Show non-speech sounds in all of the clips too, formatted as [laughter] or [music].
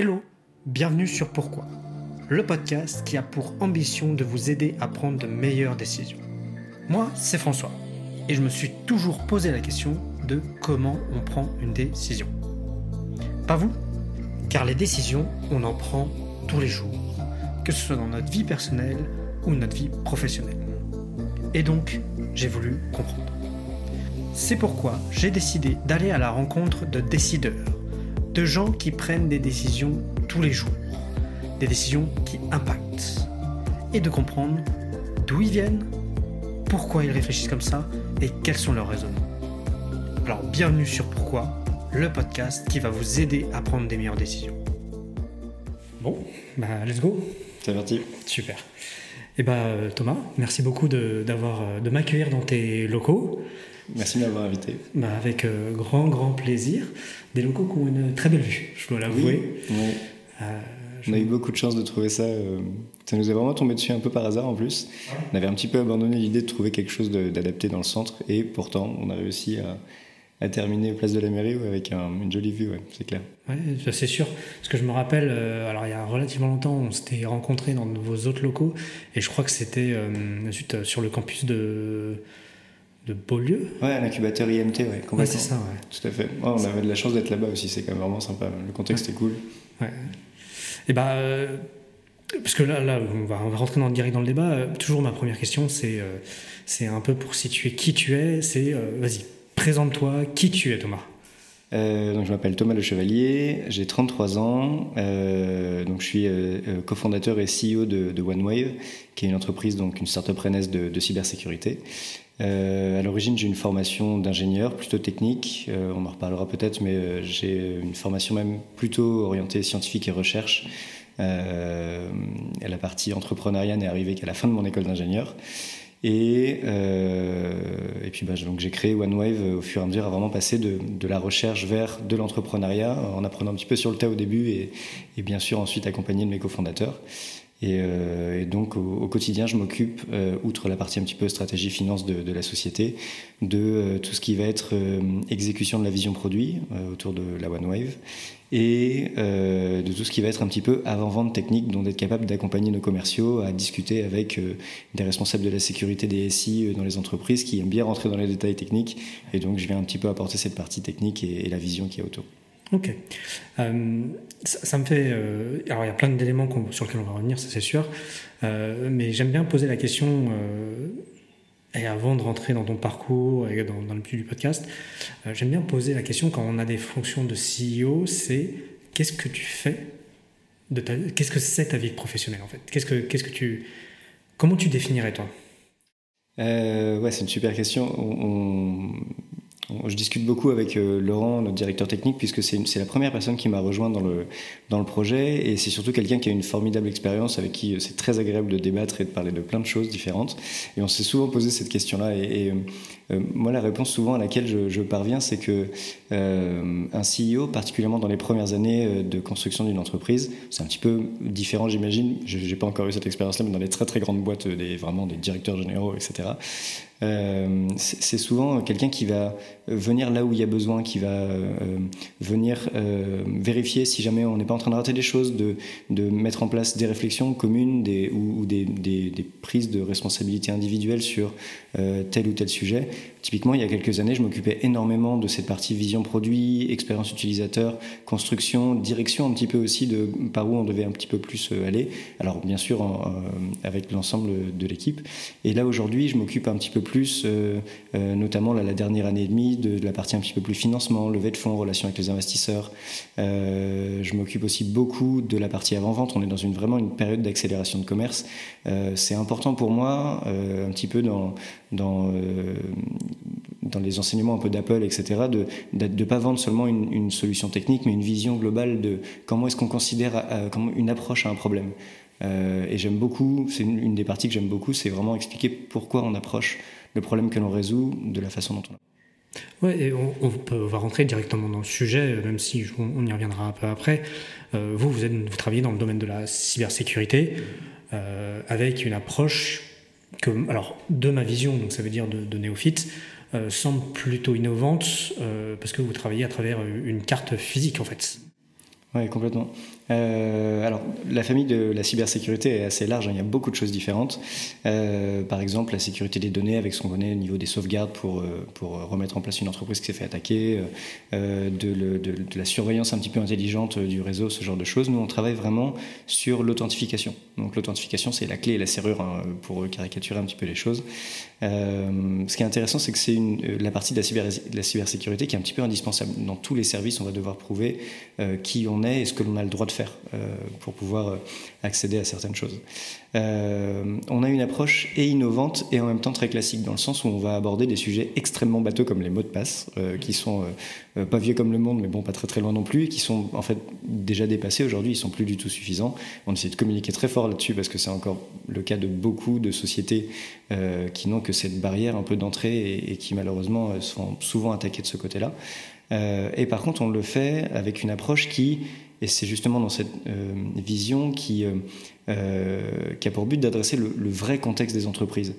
Hello, bienvenue sur Pourquoi, le podcast qui a pour ambition de vous aider à prendre de meilleures décisions. Moi, c'est François, et je me suis toujours posé la question de comment on prend une décision. Pas vous Car les décisions, on en prend tous les jours, que ce soit dans notre vie personnelle ou notre vie professionnelle. Et donc, j'ai voulu comprendre. C'est pourquoi j'ai décidé d'aller à la rencontre de décideurs, de gens qui prennent des décisions tous les jours, des décisions qui impactent, et de comprendre d'où ils viennent, pourquoi ils réfléchissent comme ça et quels sont leurs raisonnements. Alors bienvenue sur Pourquoi, le podcast qui va vous aider à prendre des meilleures décisions. Bon, bah let's go. C'est parti. Super. Et eh bah Thomas, merci beaucoup de, d'avoir, de m'accueillir dans tes locaux. Merci de m'avoir invité. Bah, avec euh, grand, grand plaisir. Des locaux qui ont une très belle vue, je dois l'avouer. Oui, euh, On a eu beaucoup de chance de trouver ça. Euh, ça nous est vraiment tombé dessus un peu par hasard en plus. On avait un petit peu abandonné l'idée de trouver quelque chose d'adapté dans le centre et pourtant on a réussi à, à terminer place de la mairie avec une jolie vue, ouais, c'est clair. Oui, c'est sûr. Parce que je me rappelle, alors il y a relativement longtemps, on s'était rencontrés dans vos autres locaux et je crois que c'était sur le campus de de Beaulieu. Ouais, l'incubateur IMT, ouais, complètement. Ouais, c'est ça, ouais. Tout à fait. on avait de la chance d'être là-bas aussi, c'est quand même vraiment sympa. Le contexte est cool. Ouais. Et bah, euh, parce que là, là on, va, on va rentrer dans, direct dans le débat. Euh, toujours ma première question, c'est euh, c'est un peu pour situer qui tu es. C'est, vas-y, présente-toi, qui tu es, Thomas. donc je m'appelle Thomas Le Chevalier, j'ai 33 ans, donc je suis cofondateur et CEO de, de, OneWave, qui est une entreprise, donc une startup rennaise de, de cybersécurité. Euh, à l'origine, j'ai une formation d'ingénieur plutôt technique. Euh, on en reparlera peut-être, mais euh, j'ai une formation même plutôt orientée scientifique et recherche. Euh, la partie entrepreneuriat n'est arrivée qu'à la fin de mon école d'ingénieur. Et, puis bah, donc j'ai créé OneWave au fur et à mesure à vraiment passer de, la recherche vers de l'entrepreneuriat en apprenant un petit peu sur le tas au début et bien sûr ensuite accompagné de mes cofondateurs. Et, euh, et, donc au, quotidien, je m'occupe, euh, outre la partie un petit peu stratégie finance de, la société, de euh, tout ce qui va être exécution de la vision produit autour de la OneWave et de tout ce qui va être un petit peu avant-vente technique, dont d'être capable d'accompagner nos commerciaux à discuter avec des responsables de la sécurité des SI dans les entreprises qui aiment bien rentrer dans les détails techniques. Et donc je viens un petit peu apporter cette partie technique et, et la vision qui est autour. Ok. Euh, ça, me fait. Euh, alors, il y a plein d'éléments sur lesquels on va revenir, ça c'est sûr. Euh, mais j'aime bien poser la question, et avant de rentrer dans ton parcours et dans, le but du podcast, j'aime bien poser la question quand on a des fonctions de CEO c'est qu'est-ce que tu fais Qu'est-ce que c'est ta vie professionnelle en fait? Qu'est-ce que, que tu, Comment tu définirais toi? Ouais, c'est une super question. on je discute beaucoup avec euh, Laurent, notre directeur technique, puisque c'est la première personne qui m'a rejoint dans le, dans le projet, et c'est surtout quelqu'un qui a une formidable expérience, avec qui euh, c'est très agréable de débattre et de parler de plein de choses différentes. Et on s'est souvent posé cette question-là, et, euh, moi la réponse souvent à laquelle je, parviens, c'est que un CEO, particulièrement dans les premières années de construction d'une entreprise, c'est un petit peu différent, j'imagine. Je n'ai pas encore eu cette expérience-là, mais dans les très très grandes boîtes, des, vraiment des directeurs généraux, etc. Euh, c'est souvent quelqu'un qui va venir là où il y a besoin, qui va euh, venir euh, vérifier si jamais on n'est pas en train de rater des choses, de, mettre en place des réflexions communes ou, des, prises de responsabilité individuelle sur tel ou tel sujet. Typiquement, il y a quelques années, je m'occupais énormément de cette partie vision produit, expérience utilisateur, construction, direction un petit peu aussi de par où on devait un petit peu plus aller. Alors bien sûr avec l'ensemble de l'équipe. Et là aujourd'hui, je m'occupe un petit peu plus, euh, euh, notamment la dernière année et demie, de, la partie un petit peu plus financement, levée de fonds, relation avec les investisseurs. Euh, je m'occupe aussi beaucoup de la partie avant-vente. On est dans une, vraiment une période d'accélération de commerce. C'est important pour moi, un petit peu dans, dans, dans les enseignements un peu d'Apple, etc., de ne pas vendre seulement une, solution technique, mais une vision globale de comment est-ce qu'on considère comment une approche à un problème. Et j'aime beaucoup, c'est une, des parties que j'aime beaucoup, c'est vraiment expliquer pourquoi on approche le problème que l'on résout de la façon dont on Ouais, et on, on, peut, va rentrer directement dans le sujet, même si on, y reviendra un peu après. Euh, vous, vous, êtes, vous travaillez dans le domaine de la cybersécurité euh, avec une approche que, alors, de ma vision, donc ça veut dire de, de néophyte, euh, semble plutôt innovante euh, parce que vous travaillez à travers une carte physique en fait. Oui, complètement. Euh, alors, la famille de la cybersécurité est assez large, hein. il y a beaucoup de choses différentes. Euh, par exemple, la sécurité des données avec ce qu'on connaît au niveau des sauvegardes pour, euh, pour remettre en place une entreprise qui s'est fait attaquer, de, la surveillance un petit peu intelligente du réseau, ce genre de choses. Nous, on travaille vraiment sur l'authentification. Donc, l'authentification, c'est la clé et la serrure hein, pour caricaturer un petit peu les choses. Ce qui est intéressant, c'est que c'est la partie de la, cybersécurité qui est un petit peu indispensable. Dans tous les services, on va devoir prouver qui on est et ce que l'on a le droit de faire euh, pour pouvoir euh, accéder à certaines choses. Euh, on a une approche et innovante et en même temps très classique dans le sens où on va aborder des sujets extrêmement bateaux comme les mots de passe, qui sont pas vieux comme le monde, mais bon pas très très loin non plus, et qui sont en fait déjà dépassés aujourd'hui, ils sont plus du tout suffisants. On essaie de communiquer très fort là-dessus parce que c'est encore le cas de beaucoup de sociétés qui n'ont que cette barrière un peu d'entrée et, qui malheureusement sont souvent attaquées de ce côté-là. et par contre, on le fait avec une approche qui et c'est justement dans cette euh, vision qui, euh, euh, qui a pour but d'adresser le, vrai contexte des entreprises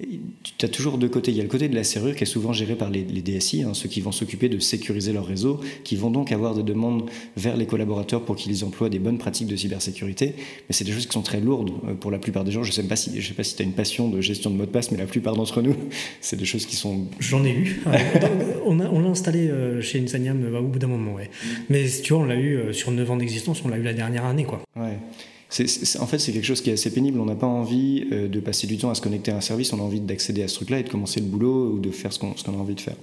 tu as toujours deux côtés. Il y a le côté de la serrure qui est souvent géré par les, DSI, hein, ceux qui vont s'occuper de sécuriser leur réseau, qui vont donc avoir des demandes vers les collaborateurs pour qu'ils emploient des bonnes pratiques de cybersécurité. Mais c'est des choses qui sont très lourdes euh, pour la plupart des gens. Je ne sais pas si, je sais pas si tu as une passion de gestion de mot de passe, mais la plupart d'entre nous, [laughs] c'est des choses qui sont. J'en ai eu. on l'a installé euh, chez Insaniam euh, au bout d'un moment, ouais. Mais tu vois, on l'a eu sur 9 ans d'existence, on l'a eu la dernière année, quoi. Ouais en fait, c'est quelque chose qui est assez pénible. On n'a pas envie euh, de passer du temps à se connecter à un service. On a envie d'accéder à ce truc-là et de commencer le boulot ou de faire ce qu'on a envie de faire.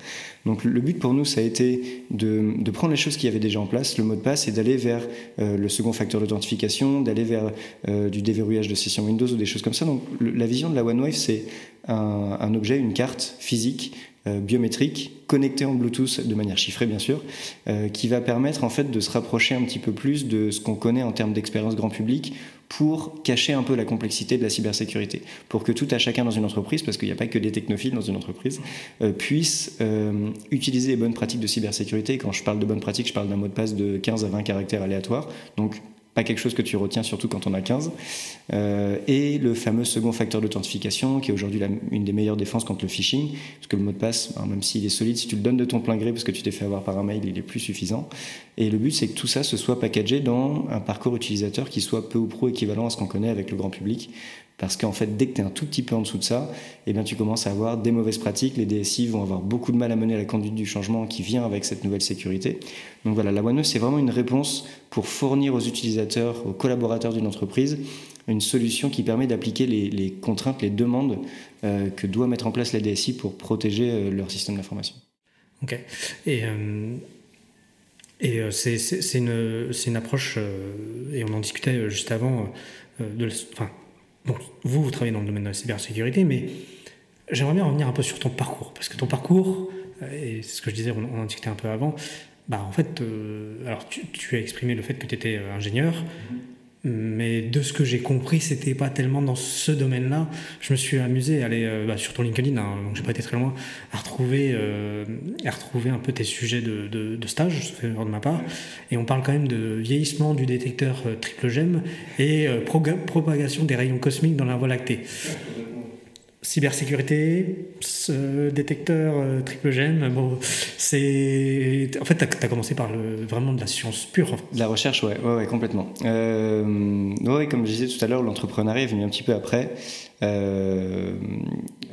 Donc, le but pour nous, ça a été de, prendre les choses qui avaient déjà en place, le mot de passe, et d'aller vers euh, le second facteur d'authentification, d'aller vers euh, du déverrouillage de session Windows ou des choses comme ça. Donc, la vision de la OneWave, c'est un, objet, une carte physique biométrique connecté en Bluetooth de manière chiffrée bien sûr, euh, qui va permettre en fait de se rapprocher un petit peu plus de ce qu'on connaît en termes d'expérience grand public pour cacher un peu la complexité de la cybersécurité, pour que tout à chacun dans une entreprise, parce qu'il n'y a pas que des technophiles dans une entreprise, euh, puisse utiliser les bonnes pratiques de cybersécurité. Quand je parle de bonnes pratiques, je parle d'un mot de passe de 15 à 20 caractères aléatoires, donc pas quelque chose que tu retiens, surtout quand on a 15. Euh, et le fameux second facteur d'authentification, qui est aujourd'hui une des meilleures défenses contre le phishing, parce que le mot de passe, hein, même s'il est solide, si tu le donnes de ton plein gré parce que tu t'es fait avoir par un mail, il est plus suffisant. Et le but, c'est que tout ça se soit packagé dans un parcours utilisateur qui soit peu ou prou équivalent à ce qu'on connaît avec le grand public, parce qu'en fait, dès que tu es un tout petit peu en dessous de ça, eh bien, tu commences à avoir des mauvaises pratiques. Les DSI vont avoir beaucoup de mal à mener la conduite du changement qui vient avec cette nouvelle sécurité. Donc voilà, la OneNote, c'est vraiment une réponse pour fournir aux utilisateurs, aux collaborateurs d'une entreprise, une solution qui permet d'appliquer les, contraintes, les demandes euh, que doit mettre en place la DSI pour protéger euh, leur système d'information. Ok. Et, euh, et c'est une, une, approche, et on en discutait juste avant, de, enfin, donc, vous, vous travaillez dans le domaine de la cybersécurité, mais j'aimerais bien revenir un peu sur ton parcours. Parce que ton parcours, euh, et c'est ce que je disais, on, en discutait un peu avant, bah, en fait, euh, alors tu, as exprimé le fait que tu étais euh, ingénieur. Mais de ce que j'ai compris, c'était pas tellement dans ce domaine-là. Je me suis amusé à aller euh, bah, sur ton LinkedIn, hein, donc j'ai pas été très loin, à retrouver, euh, à retrouver un peu tes sujets de, de, stage, ça fait de ma part. Et on parle quand même de vieillissement du détecteur euh, triple gemme et propagation des rayons cosmiques dans la Voie lactée cybersécurité, ce détecteur euh, triple gemme, bon, c'est... En fait, tu as, commencé par le, vraiment de la science pure. La recherche, ouais, ouais, complètement. Euh, ouais, comme je disais tout à l'heure, l'entrepreneuriat est venu un petit peu après. Euh,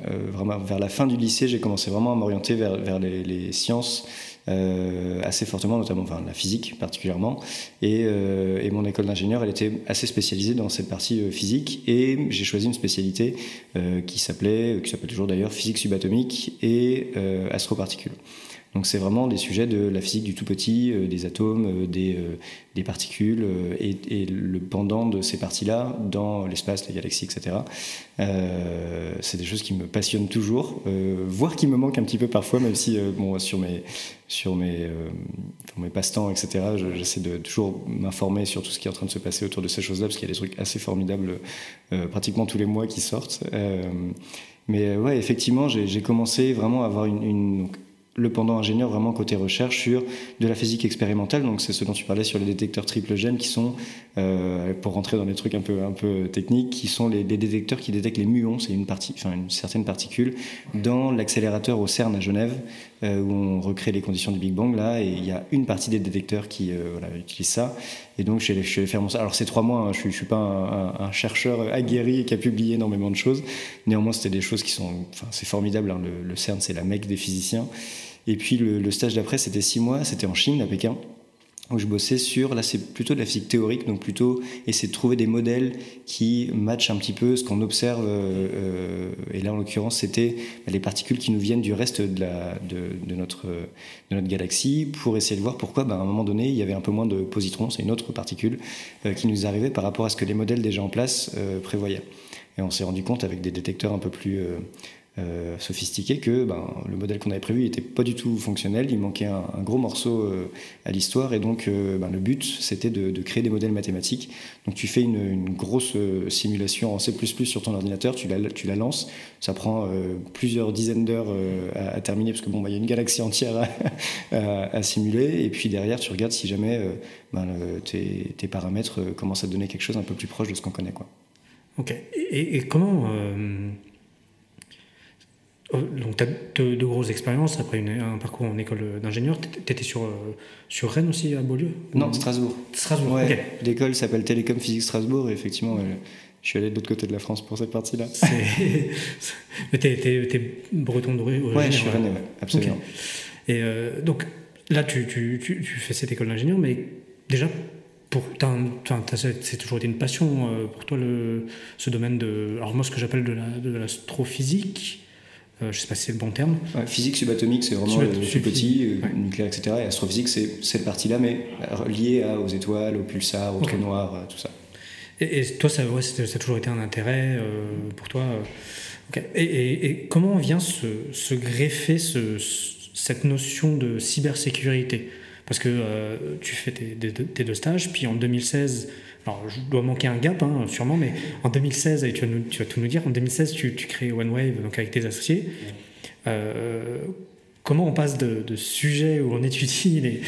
euh vraiment, vers la fin du lycée, j'ai commencé vraiment à m'orienter vers, vers les, sciences euh, assez fortement, notamment enfin, la physique particulièrement. Et, euh, et mon école d'ingénieur, elle était assez spécialisée dans cette partie euh, physique. Et j'ai choisi une spécialité qui s'appelait, qui s'appelle toujours d'ailleurs, physique subatomique et astroparticules. Donc c'est vraiment des sujets de la physique du tout petit, euh, des atomes, euh, des, euh, des, particules et, le pendant de ces parties-là dans l'espace, les galaxies, etc. c'est des choses qui me passionnent toujours, voire qui me manquent un petit peu parfois, même si bon, sur mes, sur mes, mes passe-temps, etc., j'essaie de toujours m'informer sur tout ce qui est en train de se passer autour de ces choses-là, parce qu'il y a des trucs assez formidables pratiquement tous les mois qui sortent. mais ouais, effectivement, j'ai commencé vraiment à avoir une le pendant ingénieur vraiment côté recherche sur de la physique expérimentale. Donc c'est ce dont tu parlais sur les détecteurs triple gènes qui sont pour rentrer dans des trucs un peu, un peu techniques, qui sont les, détecteurs qui détectent les muons, c'est une, une certaine particule, dans l'accélérateur au CERN à Genève, où on recrée les conditions du Big Bang, là, et il y a une partie des détecteurs qui voilà, utilisent ça. Et donc, je suis faire mon... Alors, c'est trois mois, hein, je ne suis, pas un, chercheur aguerri qui a publié énormément de choses. Néanmoins, c'était des choses qui sont... Enfin, c'est formidable, hein, le, CERN, c'est la mecque des physiciens. Et puis, le stage d'après, c'était six mois, c'était en Chine, à Pékin où je bossais sur, là c'est plutôt de la physique théorique, donc plutôt essayer de trouver des modèles qui matchent un petit peu ce qu'on observe, euh, euh, et là en l'occurrence c'était les particules qui nous viennent du reste de, notre, de notre galaxie, pour essayer de voir pourquoi ben, à un moment donné il y avait un peu moins de positrons, c'est une autre particule, euh, qui nous arrivait par rapport à ce que les modèles déjà en place prévoyaient. Et on s'est rendu compte avec des détecteurs un peu plus euh, sophistiqué que ben, le modèle qu'on avait prévu n'était pas du tout fonctionnel, il manquait un, gros morceau euh, à l'histoire et donc euh, ben, le but c'était de, créer des modèles mathématiques. Donc tu fais une, grosse simulation en C++ sur ton ordinateur, tu la, tu la lances, ça prend plusieurs dizaines d'heures à, terminer parce que bon, ben, il y a une galaxie entière à, [laughs] simuler et puis derrière tu regardes si jamais tes, paramètres commencent à donner quelque chose un peu plus proche de ce qu'on connaît. Quoi. Ok. Et, comment euh, donc, tu as de, grosses expériences après un parcours en école d'ingénieur. Tu étais sur, euh, sur Rennes aussi, à Beaulieu Non, Strasbourg. Strasbourg, L'école s'appelle Télécom Physique Strasbourg et effectivement, je suis allé de l'autre côté de la France pour cette partie-là. [laughs] Mais tu es, breton doré Ouais, je suis Rennes, absolument. Et euh, donc là, tu, tu, tu, fais cette école d'ingénieur, mais déjà, pour, c'est toujours été une passion pour toi, le, ce domaine de. Alors, moi, ce que j'appelle de l'astrophysique. Euh, je ne sais pas si c'est le bon terme. physique subatomique, c'est vraiment le plus petit, euh, nucléaire, etc. Et astrophysique, c'est cette partie-là, mais liée aux étoiles, aux pulsars, aux trous noirs, euh, tout ça. Et, toi, ça, ouais, ça, a toujours été un intérêt pour toi et, comment vient se, se greffer ce, cette notion de cybersécurité? Parce que tu fais tes, tes, deux stages, puis en 2016, alors, je dois manquer un gap, hein, sûrement, mais en 2016, et tu vas, tu vas, tout nous dire, en 2016, tu, tu crées OneWave donc avec tes associés. Euh, comment on passe de, de sujets où on étudie les,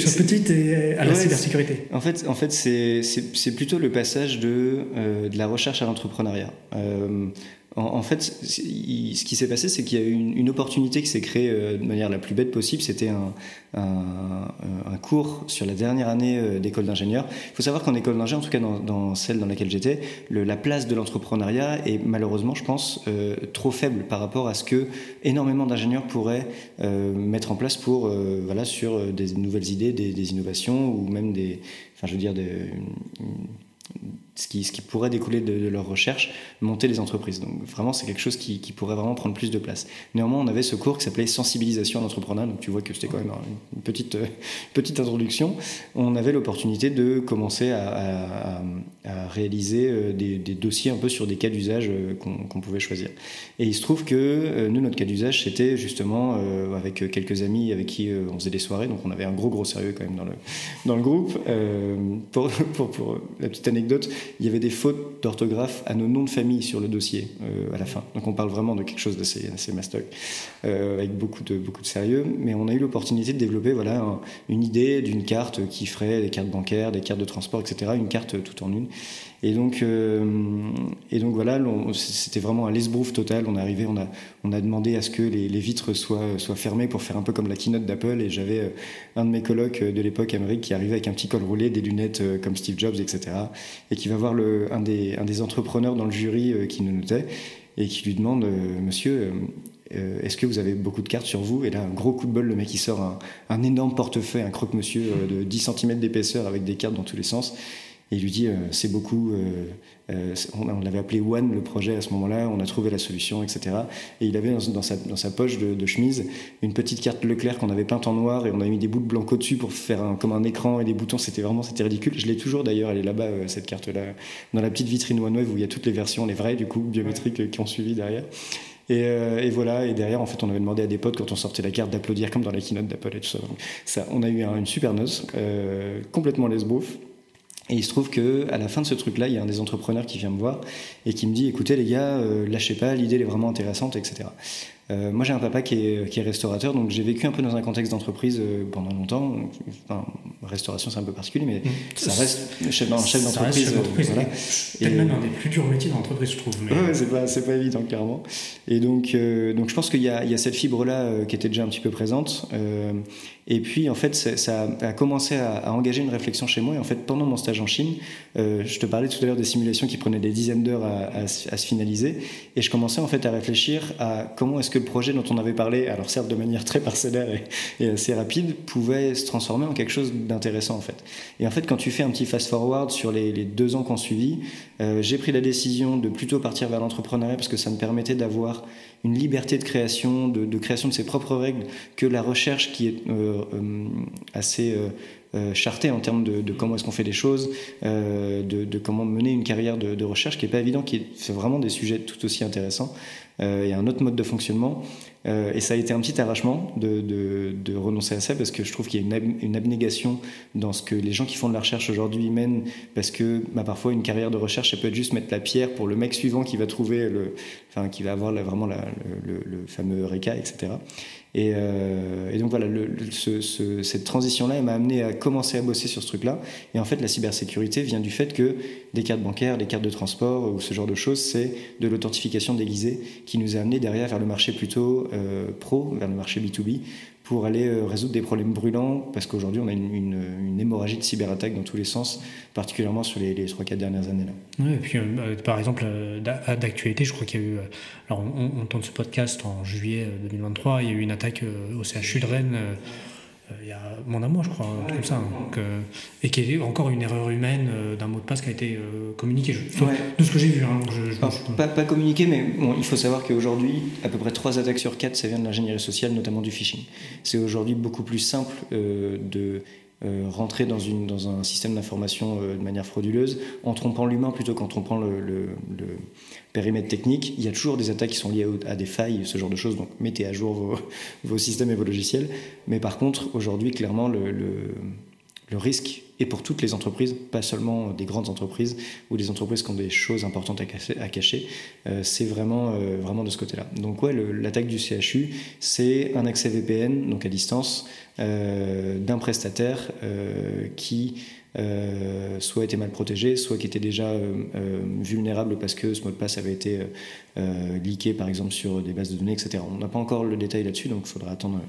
choses petites à la cybersécurité? En fait, en fait c'est plutôt le passage de, euh, de la recherche à l'entrepreneuriat. Euh, en, fait, ce qui s'est passé, c'est qu'il y a eu une, opportunité qui s'est créée euh, de manière la plus bête possible. C'était un, cours sur la dernière année euh, d'école d'ingénieur. Il faut savoir qu'en école d'ingénieur, en tout cas dans, celle dans laquelle j'étais, la place de l'entrepreneuriat est malheureusement, je pense, euh, trop faible par rapport à ce que énormément d'ingénieurs pourraient mettre en place pour, voilà, sur des nouvelles idées, des, innovations ou même des, ce qui, ce qui pourrait découler de, de, leur recherche, monter les entreprises. Donc vraiment, c'est quelque chose qui, qui, pourrait vraiment prendre plus de place. Néanmoins, on avait ce cours qui s'appelait sensibilisation à l'entrepreneuriat, donc tu vois que c'était quand même une petite, euh, petite introduction. On avait l'opportunité de commencer à, réaliser euh, des, des, dossiers un peu sur des cas d'usage euh, qu'on pouvait choisir. Et il se trouve que nous, notre cas d'usage, c'était justement avec quelques amis avec qui on faisait des soirées, donc on avait un gros gros sérieux quand même dans le, dans le groupe. pour, [laughs] pour, pour la petite anecdote, il y avait des fautes d'orthographe à nos noms de famille sur le dossier euh, à la fin. Donc on parle vraiment de quelque chose d'assez assez mastoc, euh, avec beaucoup de, beaucoup de sérieux. Mais on a eu l'opportunité de développer voilà, une idée d'une carte qui ferait des cartes bancaires, des cartes de transport, etc. Une carte tout en une. Et donc, euh, et donc voilà, c'était vraiment un lesbrouf total. On est arrivé, on a, on a demandé à ce que les, vitres soient, soient fermées pour faire un peu comme la keynote d'Apple. Et j'avais euh, un de mes colocs euh, de l'époque, Amérique, qui arrivait avec un petit col roulé, des lunettes comme Steve Jobs, etc. Et qui va voir le, un, des, un des entrepreneurs dans le jury qui nous notait et qui lui demande, Monsieur, est-ce que vous avez beaucoup de cartes sur vous? Et là, un gros coup de bol, le mec il sort un, un énorme portefeuille, un croque-monsieur de 10 cm d'épaisseur avec des cartes dans tous les sens. Et il lui dit, euh, c'est beaucoup, euh, euh, on, l'avait appelé One, le projet à ce moment-là, on a trouvé la solution, etc. Et il avait dans, sa, dans sa, poche de, chemise une petite carte Leclerc qu'on avait peinte en noir et on avait mis des bouts de blanc au-dessus pour faire un, comme un écran et des boutons, c'était vraiment, c'était ridicule. Je l'ai toujours d'ailleurs, elle est là-bas, cette carte-là, dans la petite vitrine OneWave où il y a toutes les versions, les vraies du coup, biométriques qui ont suivi derrière. Et, et, voilà, et derrière, en fait, on avait demandé à des potes quand on sortait la carte d'applaudir comme dans la keynote d'Apple et tout ça. Donc, ça, on a eu une super noce, complètement lesbouf. Et il se trouve que à la fin de ce truc-là, il y a un des entrepreneurs qui vient me voir et qui me dit "Écoutez les gars, euh, lâchez pas, l'idée est vraiment intéressante, etc." Euh, moi, j'ai un papa qui est, qui est restaurateur, donc j'ai vécu un peu dans un contexte d'entreprise euh, pendant longtemps. Enfin, restauration, c'est un peu particulier, mais mmh. ça reste chef, chef d'entreprise. Voilà. C'est même un des plus durs métiers d'entreprise, je trouve. Mais... Ouais, c'est pas, pas évident, clairement. Et donc, donc je pense qu'il y, y, a cette fibre-là qui était déjà un petit peu présente. Et puis, en fait, ça a commencé à, engager une réflexion chez moi. Et en fait, pendant mon stage en Chine, euh, je te parlais tout à l'heure des simulations qui prenaient des dizaines d'heures à, se finaliser. Et je commençais en fait à réfléchir à comment est-ce que le projet dont on avait parlé, alors certes de manière très parcellaire et, assez rapide, pouvait se transformer en quelque chose d'intéressant en fait. Et en fait, quand tu fais un petit fast-forward sur les, deux ans qu'on suivi, euh, j'ai pris la décision de plutôt partir vers l'entrepreneuriat parce que ça me permettait d'avoir une liberté de création, de, création de ses propres règles, que la recherche qui est euh, euh, assez euh, chartée en termes de, comment est-ce qu'on fait les choses, de, comment mener une carrière de, recherche qui n'est pas évident, qui est, vraiment des sujets tout aussi intéressants. A un autre mode de fonctionnement. Euh, et ça a été un petit arrachement de, renoncer à ça parce que je trouve qu'il y a une, abnégation dans ce que les gens qui font de la recherche aujourd'hui mènent parce que bah, parfois une carrière de recherche, ça peut être juste mettre la pierre pour le mec suivant qui va trouver le, enfin, qui va avoir vraiment le, le, fameux RECA, etc. Et, euh, et, donc voilà, cette transition-là, elle m'a amené à commencer à bosser sur ce truc-là. Et en fait, la cybersécurité vient du fait que des cartes bancaires, des cartes de transport ou ce genre de choses, c'est de l'authentification déguisée qui nous a amené derrière vers le marché plutôt euh, pro, vers le marché B2B, pour aller euh, résoudre des problèmes brûlants, parce qu'aujourd'hui on a une, hémorragie de cyberattaques dans tous les sens, particulièrement sur les, les 3-4 dernières années. Là. Oui, et puis euh, par exemple, d'actualité, je crois qu'il y a eu, alors on, on, ce podcast en juillet 2023, il y a eu une attaque au CHU de Rennes euh, il y a mon amour, je crois, truc comme ça. Hein. et qui est encore une erreur humaine euh, d'un mot de passe qui a été euh, communiqué. De ce que j'ai vu. Hein, pas, pas, communiqué, mais bon, il faut savoir qu'aujourd'hui, à peu près 3 attaques sur 4, ça vient de l'ingénierie sociale, notamment du phishing. C'est aujourd'hui beaucoup plus simple de euh, rentrer dans, une, dans un système d'information euh, de manière frauduleuse en trompant l'humain plutôt qu'en trompant le, le, périmètre technique. Il y a toujours des attaques qui sont liées à des failles, ce genre de choses, donc mettez à jour vos, [laughs] vos systèmes et vos logiciels. Mais par contre, aujourd'hui, clairement, le, le risque est pour toutes les entreprises, pas seulement des grandes entreprises ou des entreprises qui ont des choses importantes à cacher. Euh, c'est vraiment, vraiment de ce côté-là. Donc ouais, l'attaque du CHU, c'est un accès VPN, donc à distance, euh, d'un prestataire euh, qui euh, soit était mal protégé, soit qui était déjà vulnérable parce que ce mot de passe avait été leaké par exemple sur des bases de données, etc. On n'a pas encore le détail là-dessus, donc il faudra attendre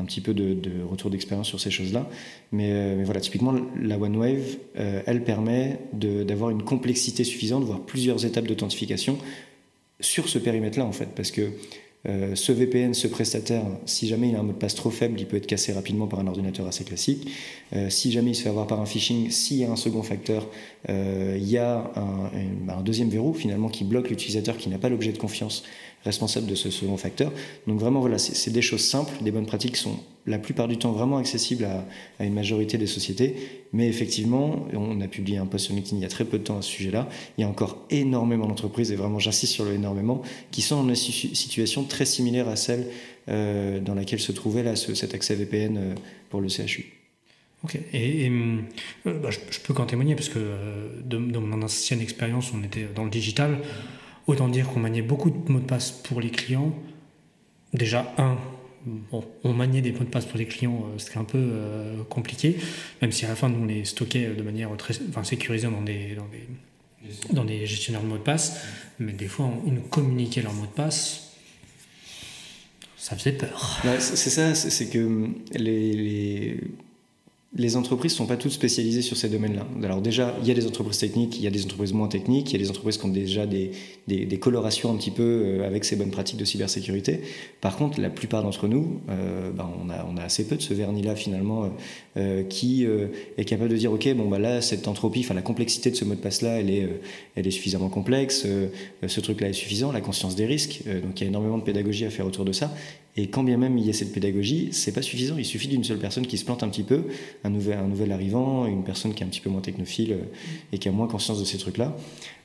un petit peu de, retour d'expérience sur ces choses-là. Mais, mais, voilà, typiquement, la OneWave, elle permet d'avoir une complexité suffisante, voire plusieurs étapes d'authentification sur ce périmètre-là, en fait, parce que euh, ce VPN, ce prestataire, si jamais il a un mot de passe trop faible, il peut être cassé rapidement par un ordinateur assez classique. Euh, si jamais il se fait avoir par un phishing, s'il y a un second facteur, euh, il y a un, deuxième verrou finalement qui bloque l'utilisateur qui n'a pas l'objet de confiance responsable de ce second facteur. Donc vraiment, voilà, c'est des choses simples, des bonnes pratiques qui sont la plupart du temps vraiment accessibles à, une majorité des sociétés. Mais effectivement, on a publié un post sur LinkedIn il y a très peu de temps à ce sujet-là. Il y a encore énormément d'entreprises, et vraiment j'insiste sur le énormément, qui sont dans une situation très similaire à celle euh, dans laquelle se trouvait là, ce, cet accès VPN euh, pour le CHU. Ok, et, euh, bah, je, peux qu'en témoigner parce que dans mon ancienne expérience, on était dans le digital. Autant dire qu'on maniait beaucoup de mots de passe pour les clients. Déjà, un, on maniait des mots de passe pour les clients, euh, c'était un peu euh, compliqué, même si à la fin, nous, on les stockait de manière très enfin, sécurisée dans des, dans, des, dans des gestionnaires de mots de passe. Mais des fois, ils nous communiquaient leurs mots de passe. Ça faisait peur. c'est ça, c'est que les les entreprises ne sont pas toutes spécialisées sur ces domaines-là. Alors déjà, il y a des entreprises techniques, il y a des entreprises moins techniques, il y a des entreprises qui ont déjà des, colorations un petit peu euh, avec ces bonnes pratiques de cybersécurité. Par contre, la plupart d'entre nous, euh, ben, on, a, on, a, assez peu de ce vernis-là finalement euh, qui est capable de dire, OK, bon, bah là, cette entropie, enfin la complexité de ce mot de passe-là, elle est, elle est suffisamment complexe, ce truc-là est suffisant, la conscience des risques, donc il y a énormément de pédagogie à faire autour de ça. Et quand bien même il y a cette pédagogie, c'est pas suffisant. Il suffit d'une seule personne qui se plante un petit peu, un nouvel, un nouvel arrivant, une personne qui est un petit peu moins technophile euh, et qui a moins conscience de ces trucs-là.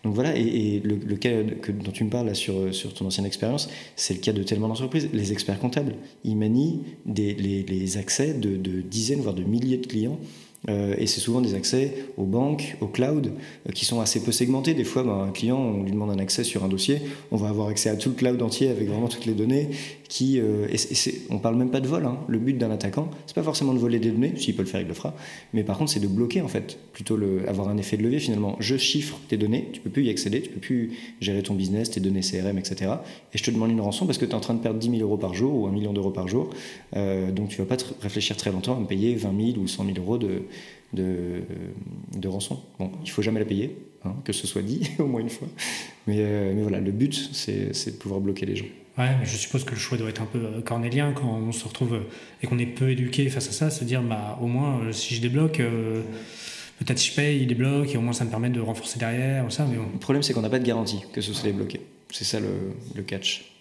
Donc voilà, et, le, cas que, dont tu me parles là sur, sur ton ancienne expérience, c'est le cas de tellement d'entreprises. Les experts comptables, ils manient des, les, les accès de, de, dizaines, voire de milliers de clients Euh, et c'est souvent des accès aux banques, au cloud, euh, qui sont assez peu segmentés. Des fois, ben, un client, on lui demande un accès sur un dossier, on va avoir accès à tout le cloud entier avec vraiment toutes les données. Qui, euh, on parle même pas de vol. Hein. Le but d'un attaquant, c'est pas forcément de voler des données, s'il peut le faire, il le fera. Mais par contre, c'est de bloquer en fait, plutôt le, avoir un effet de levier finalement. Je chiffre tes données, tu peux plus y accéder, tu peux plus gérer ton business, tes données CRM, etc. Et je te demande une rançon parce que tu es en train de perdre 10 000 euros par jour ou 1 million d'euros par jour. donc tu vas pas réfléchir très longtemps à me payer 20 000 ou 100 000 euros de de, de rançon. Bon, il faut jamais la payer, hein, que ce soit dit [laughs] au moins une fois. Mais, euh, mais voilà, le but, c'est de pouvoir bloquer les gens. Ouais, mais je suppose que le choix doit être un peu euh, cornélien quand on se retrouve euh, et qu'on est peu éduqué face à ça, se dire bah, au moins si je débloque, peut-être si je paye, il débloque et au moins ça me permet de renforcer derrière. Ou ça, mais Le problème, c'est qu'on n'a pas de garantie que ce soit débloqué. C'est ça le, le catch.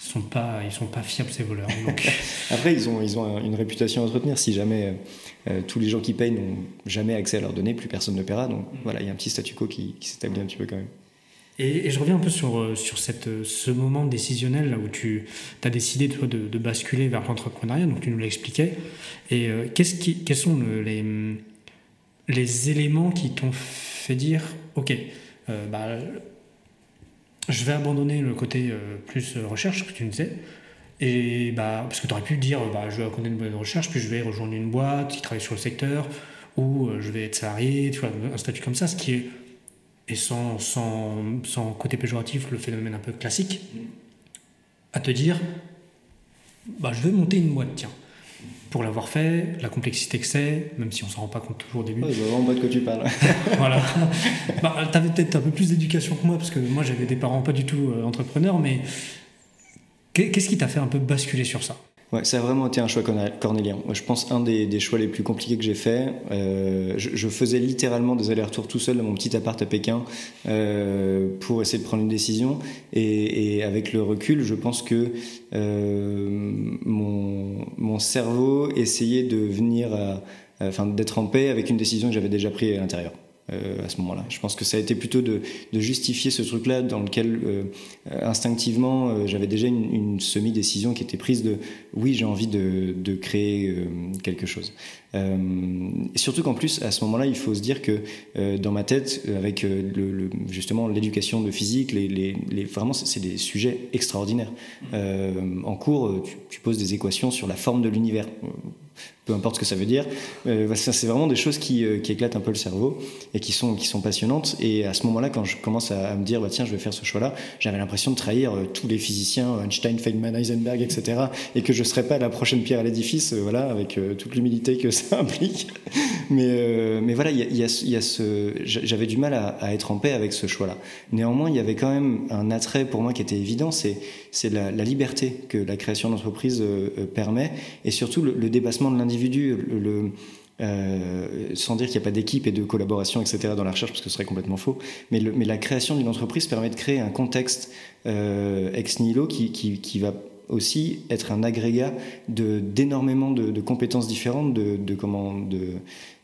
Ils sont pas, ils sont pas fiables ces voleurs. Donc. [laughs] Après, ils ont, ils ont une réputation à entretenir. Si jamais euh, tous les gens qui payent n'ont jamais accès à leurs données, plus personne ne paiera. Donc voilà, il y a un petit statu quo qui, s'établit un petit peu quand même. Et, je reviens un peu sur, euh, sur cette, euh, ce moment décisionnel là où tu as décidé toi, de, basculer vers l'entrepreneuriat, donc tu nous l'expliquais. Et qu'est-ce qui, quels sont les, les éléments qui t'ont fait dire, OK, bah, je vais abandonner le côté plus recherche que tu nous disais, et bah, parce que tu aurais pu dire, bah, je vais connaître une bonne recherche, puis je vais rejoindre une boîte qui travaille sur le secteur, ou euh, je vais être salarié, tu vois, un statut comme ça, ce qui est, et sans, sans, sans côté péjoratif, le phénomène un peu classique, à te dire, bah, je vais monter une boîte, tiens. Pour l'avoir fait, la complexité que c'est, même si on s'en rend pas compte toujours au début. je vois vraiment pas de quoi tu parles. [laughs] voilà. Bah, tu avais peut-être un peu plus d'éducation que moi, parce que moi j'avais des parents pas du tout euh, entrepreneurs, mais Qu'est-ce qui t'a fait un peu basculer sur ça? Ouais, ça a vraiment été un choix cornélien. Je pense un des, choix les plus compliqués que j'ai fait. Euh, je, faisais littéralement des allers-retours tout seul dans mon petit appart à Pékin euh, pour essayer de prendre une décision. Et, avec le recul, je pense que euh, mon, cerveau essayait de venir, enfin d'être en paix avec une décision que j'avais déjà prise à l'intérieur. Euh, à ce moment-là. Je pense que ça a été plutôt de, justifier ce truc-là dans lequel euh, instinctivement euh, j'avais déjà une, semi-décision qui était prise de oui j'ai envie de, créer quelque chose. et surtout qu'en plus à ce moment-là il faut se dire que dans ma tête avec justement l'éducation de physique, les, vraiment c'est des sujets extraordinaires. en cours tu poses des équations sur la forme de l'univers peu importe ce que ça veut dire. Euh, c'est vraiment des choses qui, euh, qui, éclatent un peu le cerveau et qui sont, passionnantes. Et à ce moment-là, quand je commence à, me dire, bah, tiens, je vais faire ce choix-là, j'avais l'impression de trahir euh, tous les physiciens, Einstein, Feynman, Heisenberg, etc. Et que je ne serais pas la prochaine pierre à l'édifice, voilà, avec toute l'humilité que [laughs] ça implique. mais, voilà, il y a, j'avais du mal à, à, être en paix avec ce choix-là. Néanmoins, il y avait quand même un attrait pour moi qui était évident, c'est, c'est la, liberté que la création d'entreprise permet et surtout le, le dépassement de l'individu euh, sans dire qu'il n'y a pas d'équipe et de collaboration, etc., dans la recherche, parce que ce serait complètement faux. Mais, mais la création d'une entreprise permet de créer un contexte euh, ex nihilo qui, qui, va aussi être un agrégat d'énormément de, de, compétences différentes, de, de, comment, de,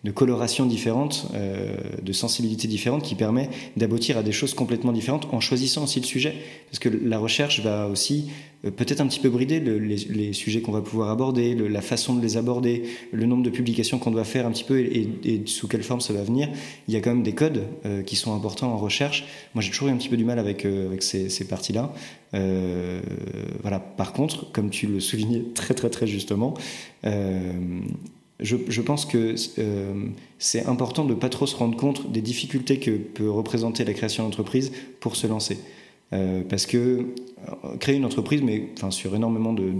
de colorations différentes, euh, de sensibilités différentes, qui permet d'aboutir à des choses complètement différentes en choisissant aussi le sujet. Parce que la recherche va aussi euh, peut-être un petit peu brider les, sujets qu'on va pouvoir aborder, la façon de les aborder, le nombre de publications qu'on doit faire un petit peu et, sous quelle forme ça va venir. Il y a quand même des codes euh, qui sont importants en recherche. Moi, j'ai toujours eu un petit peu du mal avec, avec ces, ces parties-là. voilà. Par contre, comme tu le soulignais très très très justement, je, pense que c'est important de ne pas trop se rendre compte des difficultés que peut représenter la création d'entreprise pour se lancer. Euh, parce que euh, créer une entreprise, mais enfin, sur énormément de,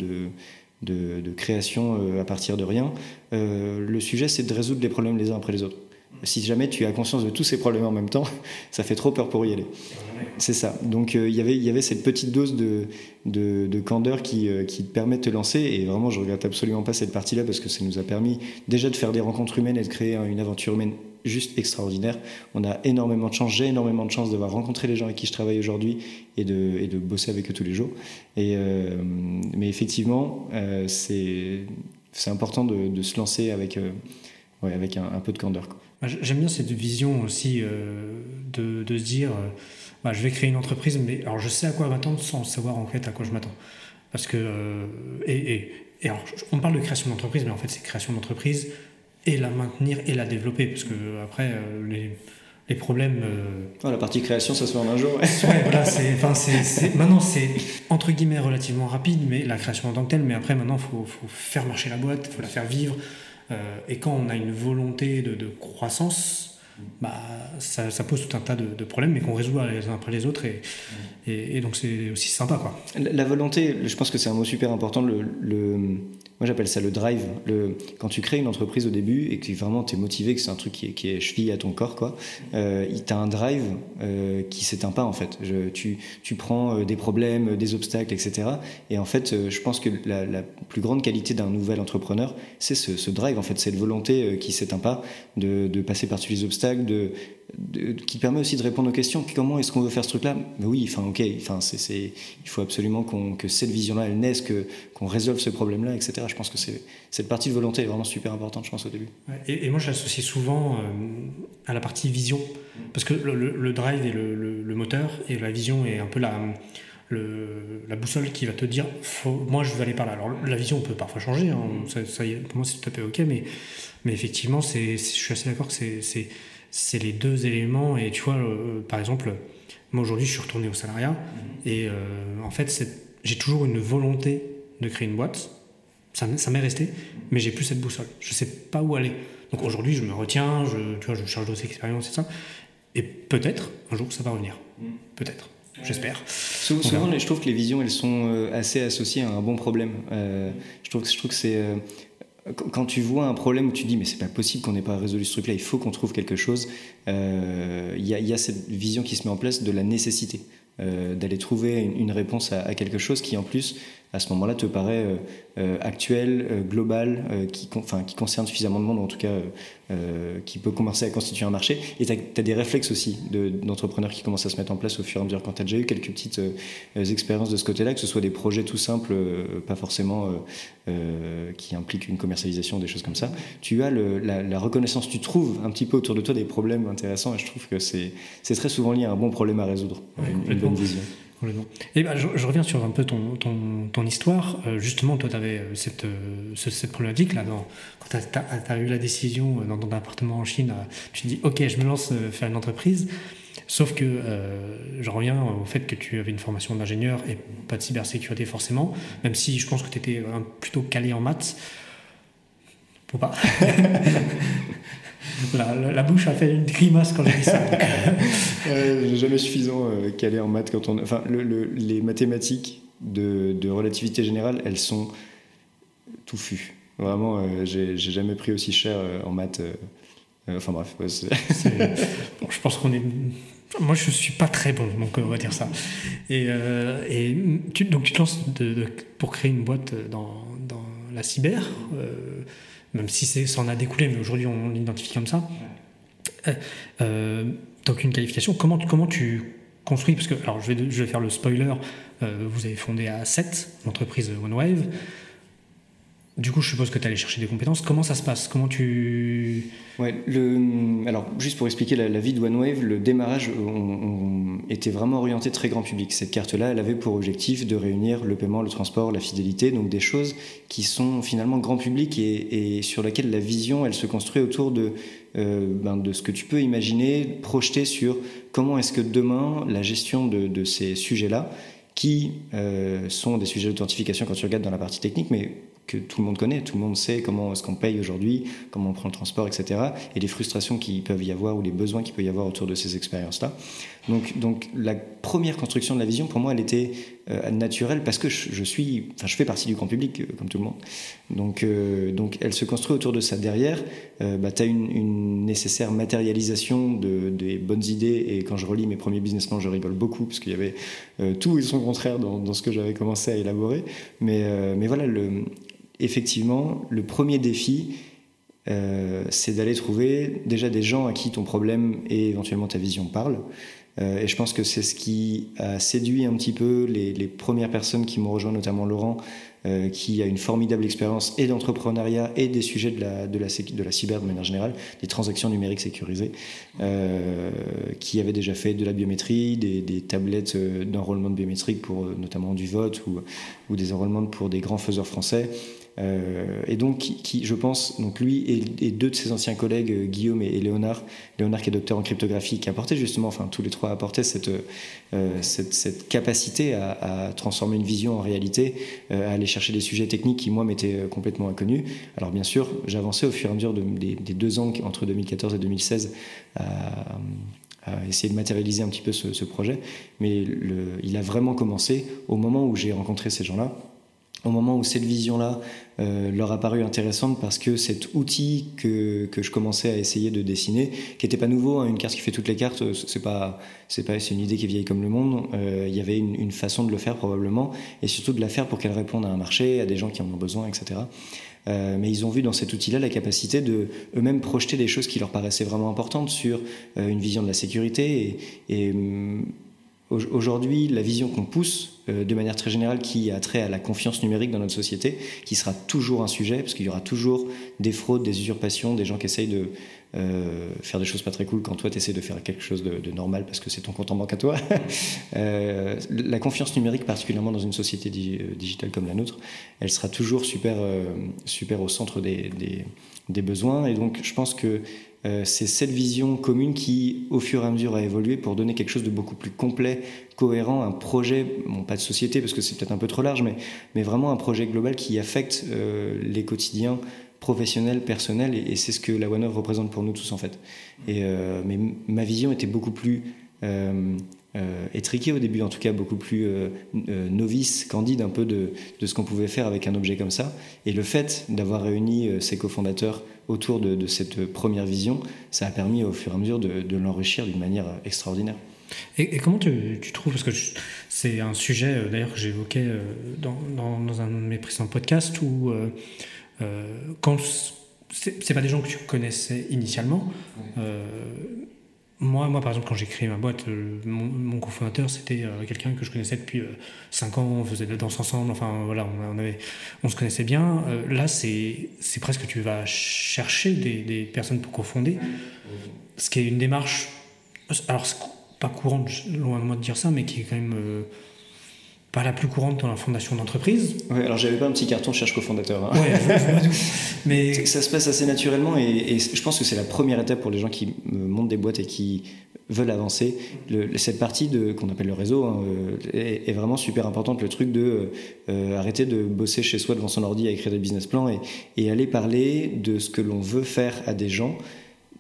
de, de, création euh, à partir de rien, le sujet c'est de résoudre les problèmes les uns après les autres. Si jamais tu as conscience de tous ces problèmes en même temps, [laughs] ça fait trop peur pour y aller. C'est ça. Donc il y avait, il y avait cette petite dose de, de, de candeur qui, qui te permet de te lancer. Et vraiment, je regrette absolument pas cette partie-là parce que ça nous a permis déjà de faire des rencontres humaines et de créer une aventure humaine juste extraordinaire. On a énormément de chance, j'ai énormément de chance d'avoir rencontré les gens avec qui je travaille aujourd'hui et de, bosser avec eux tous les jours. Euh, mais effectivement, euh, c'est important de, se lancer euh, avec un, peu de candeur. J'aime bien cette vision aussi de, de, se dire bah, je vais créer une entreprise, mais alors je sais à quoi m'attendre sans savoir en fait à quoi je m'attends. Parce que, et, et, et alors, on parle de création d'entreprise, mais en fait, c'est création d'entreprise et la maintenir et la développer. Parce que après, les, les, problèmes. la partie création, ça se fait en un jour. Ouais, voilà, c'est, maintenant c'est entre guillemets relativement rapide, mais la création en tant que telle. Mais après, maintenant, il faut, faut, faire marcher la boîte, il faut la faire vivre. Et quand on a une volonté de, croissance, bah, ça, pose tout un tas de, problèmes, mais qu'on résout les uns après les autres. Et, donc, c'est aussi sympa. Quoi. La, volonté, je pense que c'est un mot super important. Moi, j'appelle ça le drive. Le, quand tu crées une entreprise au début et que vraiment tu es motivé, que c'est un truc qui est, qui est cheville à ton corps, quoi, euh, tu as un drive euh, qui s'éteint pas, en fait. Tu, tu prends euh, des problèmes, des obstacles, etc. Et en fait, euh, je pense que la, plus grande qualité d'un nouvel entrepreneur, c'est ce, ce, drive, en fait, cette volonté qui s'éteint pas de, de passer par-dessus les obstacles de, qui permet aussi de répondre aux questions. Comment est-ce qu'on veut faire ce truc-là? Mais oui, enfin, ok, enfin, c'est, il faut absolument que cette vision-là, elle naisse, que, qu'on résolve ce problème-là, etc. Je pense que c'est, cette partie de volonté est vraiment super importante, je pense, au début. et, moi, j'associe souvent euh, à la partie vision, parce que le, drive est le, moteur, et la vision est un peu la, la boussole qui va te dire moi je veux aller par là. Alors la vision peut parfois changer, hein, ça, ça, pour moi c'est tout ok, mais, mais effectivement c'est, je suis assez d'accord que c'est, c'est les deux éléments. Et tu vois, euh, par exemple, moi aujourd'hui, je suis retourné au salariat. Mhm. Et euh, en fait, j'ai toujours une volonté de créer une boîte. Ça, ça m'est resté, mais j'ai plus cette boussole. Je sais pas où aller. Donc aujourd'hui, je me retiens, je, tu vois, je charge d'autres expériences et ça. Et peut-être, un jour, ça va revenir. Mhm. Peut-être. J'espère. Souvent, je trouve que les visions, elles sont euh, assez associées à un bon problème. je, trouve, je trouve que c'est quand tu vois un problème où tu dis mais c'est pas possible qu'on n'ait pas résolu ce truc-là, il faut qu'on trouve quelque chose, euh, il y, a cette vision qui se met en place de la nécessité. Euh, d'aller trouver une, réponse à, quelque chose qui en plus à ce moment-là te paraît euh, euh actuel, euh, global, qui, enfin, qui concerne suffisamment de monde, en tout cas qui peut commencer à constituer un marché. Et tu as, des réflexes aussi d'entrepreneurs qui commencent à se mettre en place au fur et à mesure. Quand tu as déjà eu quelques petites expériences de ce côté-là, que ce soit des projets tout simples, pas forcément qui impliquent une commercialisation, des choses comme ça, tu as le, la, la, reconnaissance, tu trouves un petit peu autour de toi des problèmes intéressants et je trouve que c'est très souvent lié à un bon problème à résoudre, une bonne vision. Et ben, je, reviens sur un peu ton, ton, histoire. Euh, justement, toi, tu avais euh, cette, euh, cette problématique-là. Quand tu as, eu la décision dans ton appartement en Chine, tu te dis Ok, je me lance faire une entreprise. Sauf que je reviens au fait que tu avais une formation d'ingénieur et pas de cybersécurité forcément, même si je pense que tu étais plutôt calé en maths. Faut pas. [laughs] la, bouche a fait une grimace quand j'ai dit ça. [laughs] euh, jamais suffisant euh, calé en maths quand on. Enfin, les mathématiques de, relativité générale, elles sont touffues. Vraiment, euh, j'ai jamais pris aussi cher en maths. enfin bref. je pense qu'on est. Moi, je suis pas très bon, donc on va dire ça. Et, et tu, donc tu te lances de, pour créer une boîte dans, dans la cyber même si ça en a découlé, mais aujourd'hui on l'identifie comme ça. Euh, euh, donc une qualification, comment, comment tu construis? Parce que, alors je vais, je vais faire le spoiler, euh, vous avez fondé à 7 l'entreprise OneWave. Du coup, je suppose que tu allé chercher des compétences. Comment ça se passe? Comment tu... Ouais. Alors, juste pour expliquer la, vie de OneWave, le démarrage on, était vraiment orienté très grand public. Cette carte-là, elle avait pour objectif de réunir le paiement, le transport, la fidélité, donc des choses qui sont finalement grand public et, sur laquelle la vision, elle se construit autour de, euh, ben, de ce que tu peux imaginer, projeter sur comment est-ce que demain, la gestion de, de ces sujets-là, qui euh, sont des sujets d'authentification quand tu regardes dans la partie technique, mais que tout le monde connaît, tout le monde sait comment est-ce qu'on paye aujourd'hui, comment on prend le transport, etc. Et les frustrations qui peuvent y avoir ou les besoins qu'il peut y avoir autour de ces expériences-là. Donc, donc la première construction de la vision, pour moi, elle était euh, naturelle parce que je, suis, enfin, je fais partie du grand public, euh, comme tout le monde. Donc, euh, donc elle se construit autour de ça. Derrière, bah, tu as une, une, nécessaire matérialisation de, des bonnes idées. Et quand je relis mes premiers business plans, je rigole beaucoup parce qu'il y avait tout et son contraire dans, dans ce que j'avais commencé à élaborer. Mais, mais voilà, le, effectivement, le premier défi, euh, c'est d'aller trouver déjà des gens à qui ton problème et éventuellement ta vision parlent. Euh, et je pense que c'est ce qui a séduit un petit peu les, premières personnes qui m'ont rejoint, notamment Laurent, euh, qui a une formidable expérience et d'entrepreneuriat et des sujets de la, cyber de manière générale, des transactions numériques sécurisées, qui avait déjà fait de la biométrie, des, tablettes d'enrôlement de biométrique pour notamment du vote ou des enrôlements pour des grands faiseurs français. Et donc, qui, je pense, donc lui et, deux de ses anciens collègues, Guillaume et, Léonard, Léonard qui est docteur en cryptographie, qui apportait justement, enfin tous les trois apportaient cette, cette, cette, capacité à, transformer une vision en réalité, à aller chercher des sujets techniques qui, moi, m'étaient complètement inconnus. Alors, bien sûr, j'avançais au fur et à mesure des, deux ans entre 2014 et 2016 à essayer de matérialiser un petit peu ce, projet. Mais il a vraiment commencé au moment où j'ai rencontré ces gens-là, au moment où cette vision-là euh, leur a paru intéressante parce que cet outil que, que je commençais à essayer de dessiner, qui n'était pas nouveau, hein, une carte qui fait toutes les cartes, euh, c'est pas c'est pas c'est une idée qui est vieille comme le monde. Euh, il y avait une, façon de le faire probablement, et surtout de la faire pour qu'elle réponde à un marché, à des gens qui en ont besoin, etc. Mais ils ont vu dans cet outil-là la capacité de eux-mêmes projeter des choses qui leur paraissaient vraiment importantes sur une vision de la sécurité. Et, hum, aujourd'hui, la vision qu'on pousse euh, de manière très générale qui a trait à la confiance numérique dans notre société, qui sera toujours un sujet, parce qu'il y aura toujours des fraudes, des usurpations, des gens qui essayent de euh, faire des choses pas très cool quand toi tu essaies de faire quelque chose de, normal parce que c'est ton compte en banque à toi. [laughs] euh, la confiance numérique, particulièrement dans une société digitale comme la nôtre, elle sera toujours super, super au centre des, des, des, besoins. Et donc je pense que c'est cette vision commune qui, au fur et à mesure, a évolué pour donner quelque chose de beaucoup plus complet, cohérent, un projet, bon, pas de société parce que c'est peut-être un peu trop large, mais, mais vraiment un projet global qui affecte les quotidiens professionnel, personnel, et, c'est ce que la One représente pour nous tous en fait. Et, euh, mais ma vision était beaucoup plus euh, euh, étriquée au début, en tout cas beaucoup plus novice, candide un peu de, de ce qu'on pouvait faire avec un objet comme ça. Et le fait d'avoir réuni ces cofondateurs autour de, cette première vision, ça a permis au fur et à mesure de, l'enrichir d'une manière extraordinaire. Et, comment tu, trouves, parce que c'est un sujet d'ailleurs que j'évoquais dans, dans, dans, un de mes précédents podcasts où euh, quand c'est pas des gens que tu connaissais initialement. Euh, moi, moi, par exemple, quand j'ai créé ma boîte, euh, mon, cofondateur, c'était quelqu'un que je connaissais depuis 5 ans, on faisait de la danse ensemble, enfin voilà, on, avait, on se connaissait bien. là, c'est presque tu vas chercher des, des, personnes pour cofonder, ce qui est une démarche, alors pas courante, loin de moi de dire ça, mais qui est quand même pas la plus courante dans la fondation d'entreprise. Oui, alors j'avais pas un petit carton cherche cofondateur. Hein. Ouais, mais [laughs] ça se passe assez naturellement et, je pense que c'est la première étape pour les gens qui montent des boîtes et qui veulent avancer. cette partie de qu'on appelle le réseau hein, euh, est, vraiment super importante. Le truc de euh, arrêter de bosser chez soi devant son ordi à écrire des business plans et, et aller parler de ce que l'on veut faire à des gens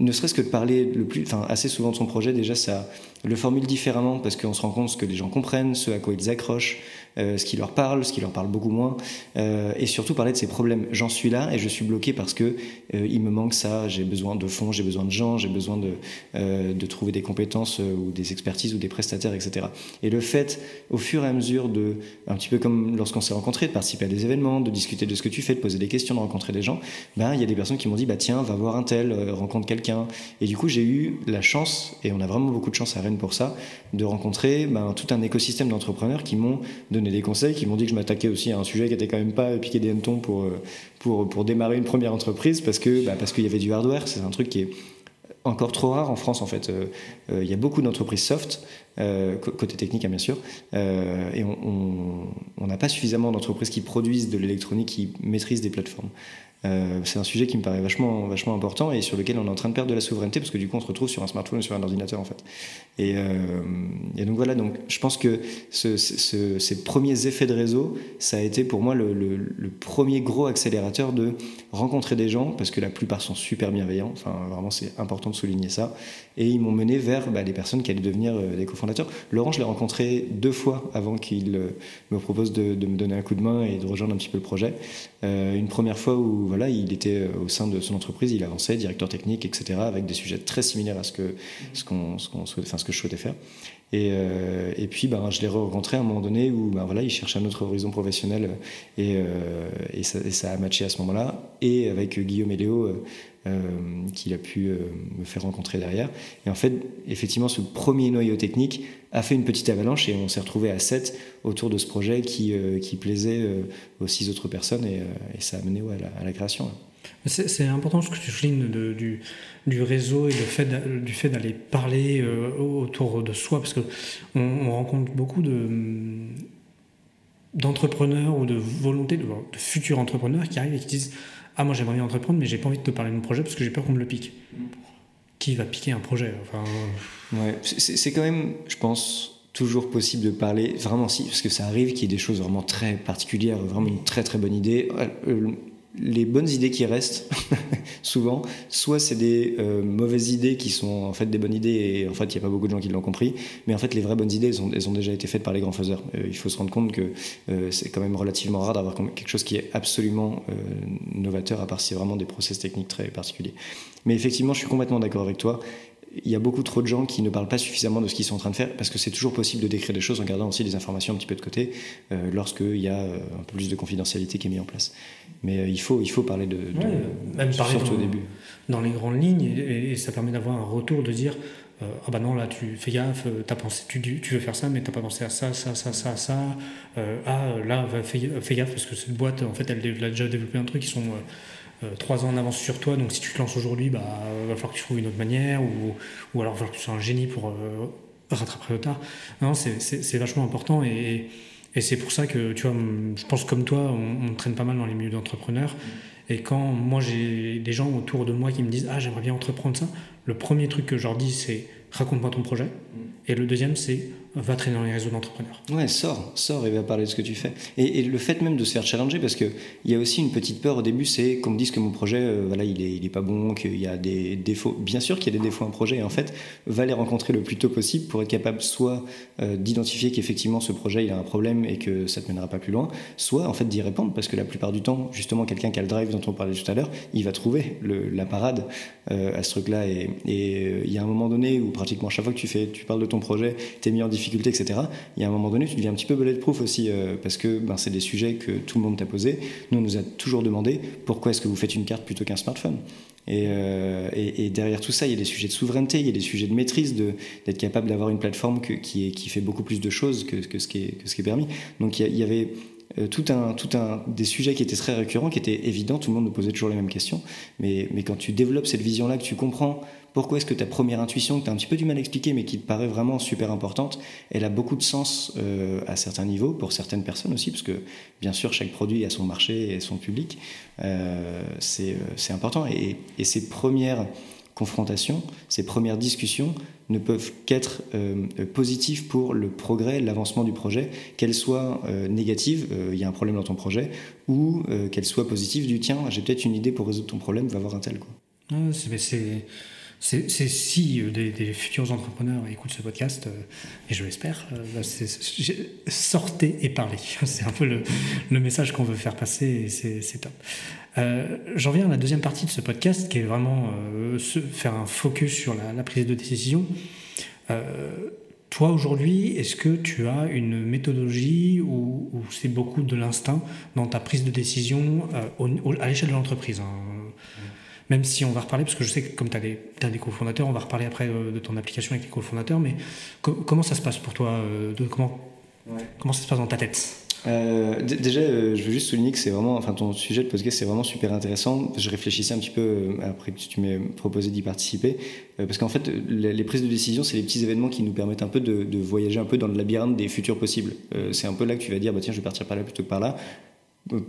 ne serait-ce que de parler le plus, assez souvent de son projet, déjà ça le formule différemment parce qu'on se rend compte ce que les gens comprennent, ce à quoi ils accrochent, euh, ce qui leur parle, ce qui leur parle beaucoup moins, euh, et surtout parler de ses problèmes. J'en suis là et je suis bloqué parce que euh, il me manque ça, j'ai besoin de fonds, j'ai besoin de gens, j'ai besoin de, de trouver des compétences ou des expertises ou des prestataires, etc. Et le fait, au fur et à mesure de, un petit peu comme lorsqu'on s'est rencontrés, de participer à des événements, de discuter de ce que tu fais, de poser des questions, de rencontrer des gens, ben il y a des personnes qui m'ont dit bah tiens, va voir un tel, rencontre quelqu'un. Et du coup j'ai eu la chance, et on a vraiment beaucoup de chance à Rennes pour ça, de rencontrer ben, tout un écosystème d'entrepreneurs qui m'ont donné des conseils, qui m'ont dit que je m'attaquais aussi à un sujet qui était quand même pas piqué des hannetons pour, euh, pour, pour démarrer une première entreprise parce que bah, parce qu'il y avait du hardware. C'est un truc qui est encore trop rare en France en fait. Euh, euh, il y a beaucoup d'entreprises soft, côté technique hein, bien sûr, et on n'a pas suffisamment d'entreprises qui produisent de l'électronique, qui maîtrisent des plateformes. Euh, c'est un sujet qui me paraît vachement, vachement important et sur lequel on est en train de perdre de la souveraineté parce que du coup on se retrouve sur un smartphone ou sur un ordinateur en fait. Et, euh, donc voilà, donc je pense que ce, ces premiers effets de réseau, ça a été pour moi le, premier gros accélérateur de rencontrer des gens parce que la plupart sont super bienveillants, enfin vraiment c'est important de souligner ça. Et ils m'ont mené vers bah, les personnes qui allaient devenir euh, des cofondateurs. Laurent, je l'ai rencontré deux fois avant qu'il me propose de, me donner un coup de main et de rejoindre un petit peu le projet. une première fois où voilà, il était euh, au sein de son entreprise, il avançait, directeur technique, etc., avec des sujets très similaires à ce que, ce qu'on, ce qu'on souhaitait, je souhaitais faire. Et, euh, et puis, ben, je l'ai rencontré à un moment donné où ben, voilà, il cherchait un autre horizon professionnel et, euh, et, ça, et ça, a matché à ce moment-là. Et avec Guillaume et Léo, qu'il a pu me faire rencontrer derrière. Et en fait, effectivement, ce premier noyau technique a fait une petite avalanche et on s'est retrouvé à 7 autour de ce projet qui, qui plaisait aux six autres personnes et, ça a mené à, la, création. C'est important ce que tu soulignes du, réseau et fait du fait d'aller parler autour de soi, parce que on, rencontre beaucoup de d'entrepreneurs ou de volonté de, futurs entrepreneurs qui arrivent et qui disent Ah, moi j'aimerais bien entreprendre, mais j'ai pas envie de te parler de mon projet parce que j'ai peur qu'on me le pique. Qui va piquer un projet enfin, ouais, C'est quand même, je pense, toujours possible de parler, vraiment si, parce que ça arrive qu'il y ait des choses vraiment très particulières, vraiment une très très bonne idée. Les bonnes idées qui restent, [laughs] souvent, soit c'est des euh, mauvaises idées qui sont en fait des bonnes idées et en fait il n'y a pas beaucoup de gens qui l'ont compris, mais en fait les vraies bonnes idées elles ont, elles ont déjà été faites par les grands faiseurs. Euh, il faut se rendre compte que euh, c'est quand même relativement rare d'avoir quelque chose qui est absolument novateur à part si c'est vraiment des process techniques très particuliers. Mais effectivement, je suis complètement d'accord avec toi il y a beaucoup trop de gens qui ne parlent pas suffisamment de ce qu'ils sont en train de faire parce que c'est toujours possible de décrire des choses en gardant aussi des informations un petit peu de côté euh, lorsqu'il y a euh, un peu plus de confidentialité qui est mis en place. Mais euh, il, faut, il faut parler de, même parler surtout au début. Dans les grandes lignes et, ça permet d'avoir un retour de dire ah bah non là tu fais gaffe as pensé tu, tu veux faire ça mais t'as pas pensé à ça ça ça ça ça ah là fais, fais, gaffe parce que cette boîte en fait elle, elle a déjà développé un truc qui sont euh, trois ans en avance sur toi, donc si tu te lances aujourd'hui, bah, va falloir que tu trouves une autre manière, ou, ou alors va falloir que tu sois un génie pour euh, rattraper le retard. Non, c'est vachement important et, et c'est pour ça que, tu vois, je pense comme toi, on, on traîne pas mal dans les milieux d'entrepreneurs. Et quand moi j'ai des gens autour de moi qui me disent Ah, j'aimerais bien entreprendre ça, le premier truc que je leur dis c'est raconte-moi ton projet. Et le deuxième c'est va traîner dans les réseaux d'entrepreneurs. Ouais, sors, sors et va parler de ce que tu fais. Et, le fait même de se faire challenger, parce qu'il y a aussi une petite peur au début, c'est qu'on me dise que mon projet, euh, voilà, il est, il est pas bon, qu'il y a des défauts. Bien sûr qu'il y a des défauts à un projet, et en fait, va les rencontrer le plus tôt possible pour être capable soit euh, d'identifier qu'effectivement ce projet, il a un problème et que ça ne te mènera pas plus loin, soit en fait d'y répondre, parce que la plupart du temps, justement, quelqu'un qui a le drive dont on parlait tout à l'heure, il va trouver la parade euh, à ce truc-là. Et il y a un moment donné où pratiquement chaque fois que tu, fais, tu parles de ton projet, tu es mis en difficulté, etc., il y a un moment donné, tu deviens un petit peu bulletproof aussi, euh, parce que ben, c'est des sujets que tout le monde t'a posé. Nous, on nous a toujours demandé pourquoi est-ce que vous faites une carte plutôt qu'un smartphone. Et, euh, derrière tout ça, il y a des sujets de souveraineté, il y a des sujets de maîtrise, d'être capable d'avoir une plateforme qui, fait beaucoup plus de choses que, ce, qui est, permis. Donc il y, avait euh, tout un, tout un, des sujets qui étaient très récurrents, qui étaient évidents, tout le monde nous posait toujours les mêmes questions. Mais quand tu développes cette vision-là, que tu comprends pourquoi est-ce que ta première intuition, que tu as un petit peu du mal à expliquer, mais qui te paraît vraiment super importante, elle a beaucoup de sens euh, à certains niveaux, pour certaines personnes aussi, parce que bien sûr, chaque produit a son marché et son public. Euh, c'est important. Et, ces premières confrontations, ces premières discussions ne peuvent qu'être euh, positives pour le progrès, l'avancement du projet, qu'elles soient euh, négatives, il y a un problème dans ton projet, ou qu'elles soient positives du tiens, j'ai peut-être une idée pour résoudre ton problème, va voir un tel. Quoi. c'est c'est si euh, des, futurs entrepreneurs écoutent ce podcast, euh, et je l'espère, euh, sortez et parlez. [laughs] C'est un peu le, message qu'on veut faire passer et c'est top. J'en viens à la deuxième partie de ce podcast qui est vraiment faire un focus sur la, prise de décision. toi aujourd'hui, est-ce que tu as une méthodologie ou, c'est beaucoup de l'instinct dans ta prise de décision à l'échelle de l'entreprise hein même si on va reparler, parce que je sais que comme tu as des, des cofondateurs, on va reparler après euh, de ton application avec les cofondateurs, mais comment ça se passe pour toi euh, de, comment, comment ça se passe dans ta tête? Euh, déjà, je veux juste souligner que c'est vraiment, enfin, ton sujet de podcast, c'est vraiment super intéressant. Je réfléchissais un petit peu après que tu m'aies proposé d'y participer, parce qu'en fait, les, prises de décision, c'est les petits événements qui nous permettent un peu de, de, voyager un peu dans le labyrinthe des futurs possibles. c'est un peu là que tu vas dire, bah tiens, je vais partir par là plutôt que par là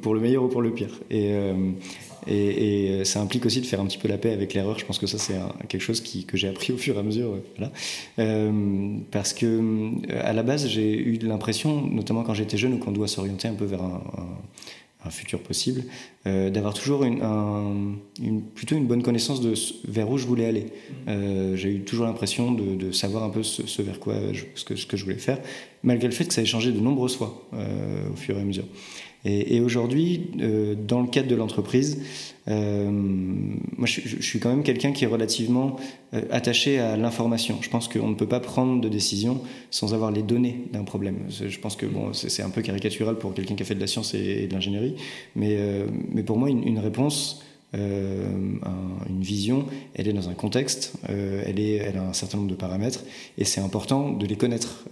pour le meilleur ou pour le pire. Et, et, et, ça implique aussi de faire un petit peu la paix avec l'erreur. Je pense que ça, c'est quelque chose qui, que j'ai appris au fur et à mesure. Euh, voilà. Euh, parce que, à la base, j'ai eu l'impression, notamment quand j'étais jeune ou qu'on doit s'orienter un peu vers un, un, futur possible, euh, d'avoir toujours une, une, plutôt une bonne connaissance de vers où je voulais aller. Euh, j'ai eu toujours l'impression de, de, savoir un peu ce, vers quoi ce, que, ce que je voulais faire, malgré le fait que ça ait changé de nombreuses fois au fur et à mesure. Et, aujourd'hui, euh, dans le cadre de l'entreprise, euh, moi, je, suis quand même quelqu'un qui est relativement euh, attaché à l'information. Je pense qu'on ne peut pas prendre de décision sans avoir les données d'un problème. Je pense que bon, c'est un peu caricatural pour quelqu'un qui a fait de la science et, de l'ingénierie, mais, mais pour moi, une, réponse, une vision, elle est dans un contexte, elle, est, elle a un certain nombre de paramètres, et c'est important de les connaître.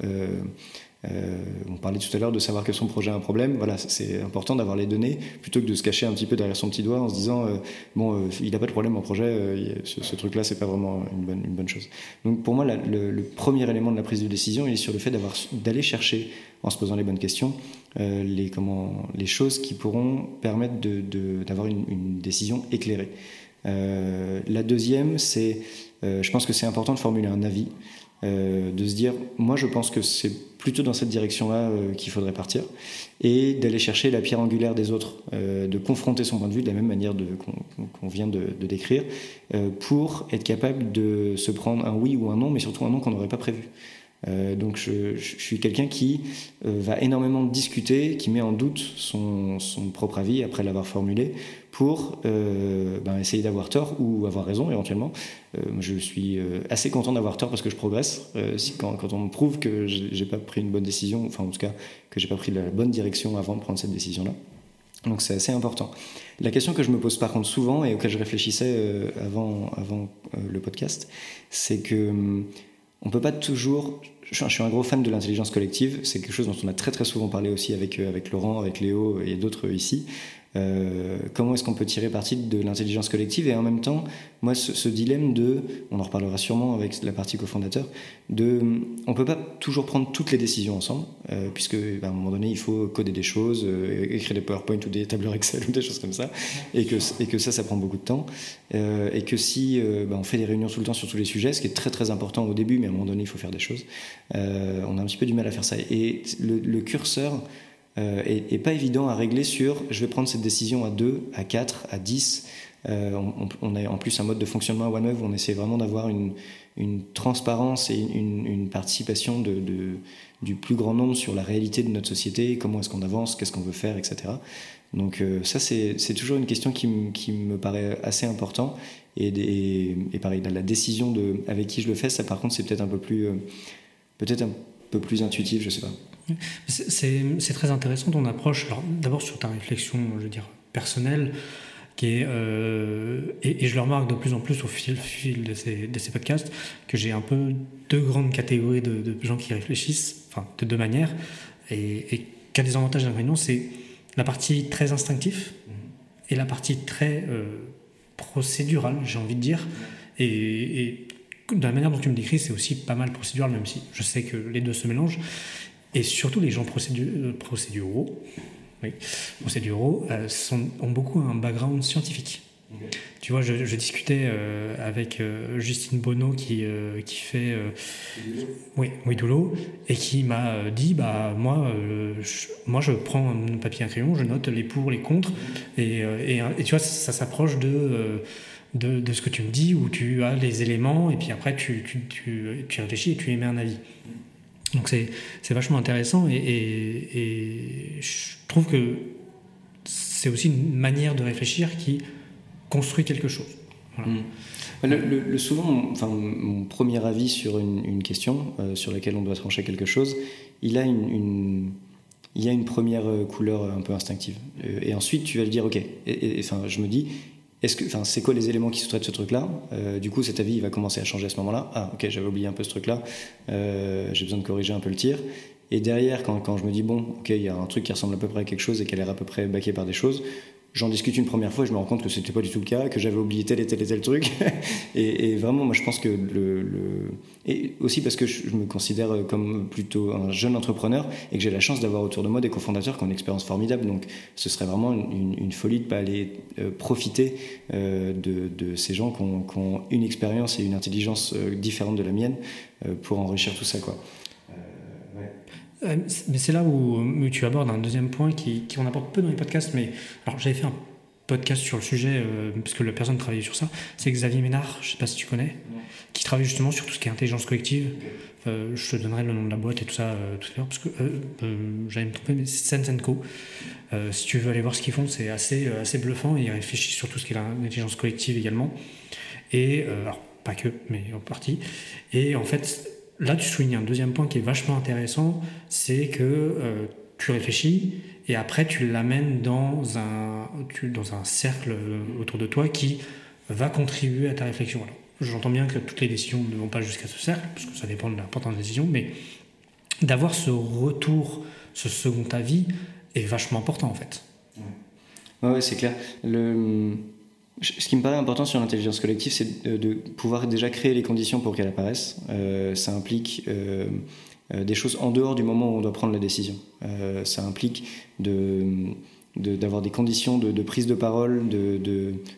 On parlait tout à l'heure de savoir que son projet a un problème. Voilà, c'est important d'avoir les données plutôt que de se cacher un petit peu derrière son petit doigt en se disant bon, il n'a pas de problème en projet, ce, truc-là, c'est pas vraiment une bonne, chose. Donc pour moi, le, premier élément de la prise de décision, il est sur le fait d'aller chercher en se posant les bonnes questions, euh, les, comment, les choses qui pourront permettre d'avoir une, décision éclairée. Euh, la deuxième, c'est, euh, je pense que c'est important de formuler un avis, euh, de se dire, moi je pense que c'est plutôt dans cette direction-là euh, qu'il faudrait partir, et d'aller chercher la pierre angulaire des autres, de confronter son point de vue de la même manière qu'on vient de décrire, pour être capable de se prendre un oui ou un non, mais surtout un non qu'on n'aurait pas prévu. Euh, donc je, suis quelqu'un qui euh, va énormément discuter, qui met en doute son, propre avis après l'avoir formulé pour euh, ben, essayer d'avoir tort ou avoir raison éventuellement. Je suis assez content d'avoir tort parce que je progresse. Si, quand, quand, on me prouve que j'ai pas pris une bonne décision, enfin en tout cas que j'ai pas pris la bonne direction avant de prendre cette décision-là. Donc c'est assez important. La question que je me pose par contre souvent et auquel je réfléchissais avant, avant le podcast, c'est que hum, on peut pas toujours je suis un gros fan de l'intelligence collective. C'est quelque chose dont on a très très souvent parlé aussi avec, euh, avec Laurent, avec Léo et d'autres ici. Euh, comment est-ce qu'on peut tirer parti de l'intelligence collective et en même temps, moi, ce, dilemme de, on en reparlera sûrement avec la partie cofondateur, de, on peut pas toujours prendre toutes les décisions ensemble, euh, puisque ben, à un moment donné, il faut coder des choses, euh, écrire des PowerPoint ou des tableurs Excel [laughs] ou des choses comme ça, et que, et que ça, ça prend beaucoup de temps, et que si ben, on fait des réunions tout le temps sur tous les sujets, ce qui est très très important au début, mais à un moment donné, il faut faire des choses, on a un petit peu du mal à faire ça. Et le curseur euh, et, pas évident à régler sur je vais prendre cette décision à 2, à 4, à 10. Euh, on, a en plus un mode de fonctionnement à OneWeb où on essaie vraiment d'avoir une, transparence et une, participation du plus grand nombre sur la réalité de notre société, comment est-ce qu'on avance, qu'est-ce qu'on veut faire, etc. Donc euh, ça, c'est toujours une question qui, me paraît assez important. Et, pareil, la décision de avec qui je le fais, ça par contre, c'est peut-être un peu plus, peut-être peu plus intuitif, je sais pas. C'est très intéressant ton approche. D'abord sur ta réflexion, je veux dire, personnelle, qui est, euh, et, je le remarque de plus en plus au fil, fil de, ces, podcasts, que j'ai un peu deux grandes catégories de, gens qui réfléchissent, enfin de deux manières, et, et qu'un des avantages d'un c'est la partie très instinctive et la partie très euh, procédurale, j'ai envie de dire. Et, et, de la manière dont tu me décris, c'est aussi pas mal procédural, même si je sais que les deux se mélangent. Et surtout, les gens euh, procéduraux, oui, procéduraux euh, sont, ont beaucoup un background scientifique. Tu vois, je, je discutais euh, avec euh, Justine Bonneau qui, qui fait oui, oui Doulot, et qui m'a dit bah moi je, moi je prends un papier et un crayon, je note les pour les contre et, et, et tu vois ça, ça s'approche de, de, de ce que tu me dis où tu as les éléments et puis après tu, tu, tu, tu réfléchis et tu émets un avis. Donc c'est vachement intéressant et, et, je trouve que c'est aussi une manière de réfléchir qui construit quelque chose. Mmh. Le, le, souvent, mon, enfin, mon premier avis sur une, question euh, sur laquelle on doit trancher quelque chose, il a une, il y a une première euh, couleur un peu instinctive. Euh, et ensuite, tu vas le dire, ok. Et, enfin, je me dis, est-ce que, enfin, c'est quoi les éléments qui sous de ce truc-là euh, Du coup, cet avis, il va commencer à changer à ce moment-là. Ah, ok, j'avais oublié un peu ce truc-là. Euh, j'ai besoin de corriger un peu le tir. Et derrière, quand, quand je me dis bon, ok, il y a un truc qui ressemble à peu près à quelque chose et qui a l'air à peu près baqué par des choses, j'en discute une première fois, je me rends compte que c'était pas du tout le cas, que j'avais oublié tel et tel et tel truc. [laughs] et, vraiment, moi, je pense que le, et aussi parce que je, me considère comme plutôt un jeune entrepreneur et que j'ai la chance d'avoir autour de moi des cofondateurs qui ont une expérience formidable. Donc, ce serait vraiment une, folie de pas aller euh, profiter euh, de, ces gens qui ont, une expérience et une intelligence euh, différente de la mienne euh, pour enrichir tout ça, quoi. Euh, mais c'est là où, tu abordes un deuxième point qui, qui on apporte peu dans les podcasts, mais alors j'avais fait un podcast sur le sujet, euh, parce que la personne travaillait sur ça, c'est Xavier Ménard, je sais pas si tu connais, qui travaille justement sur tout ce qui est intelligence collective. Euh, je te donnerai le nom de la boîte et tout ça euh, tout à l'heure, parce que j'allais me tromper, mais c'est Sense Co. si tu veux aller voir ce qu'ils font, c'est assez, assez bluffant, et ils réfléchissent sur tout ce qui est l'intelligence collective également. Et, alors, pas que, mais en partie. Et en fait, là, tu soulignes un deuxième point qui est vachement intéressant, c'est que euh, tu réfléchis et après tu l'amènes dans un, cercle euh, autour de toi qui va contribuer à ta réflexion. J'entends bien que toutes les décisions ne vont pas jusqu'à ce cercle, parce que ça dépend de l'importance des décisions, mais d'avoir ce retour, ce second avis est vachement important en fait. Ouais, c'est clair. Ce qui me paraît important sur l'intelligence collective, c'est de, pouvoir déjà créer les conditions pour qu'elle apparaisse. Euh, ça implique euh, euh, des choses en dehors du moment où on doit prendre la décision. ça implique de d'avoir des conditions de, prise de parole, de,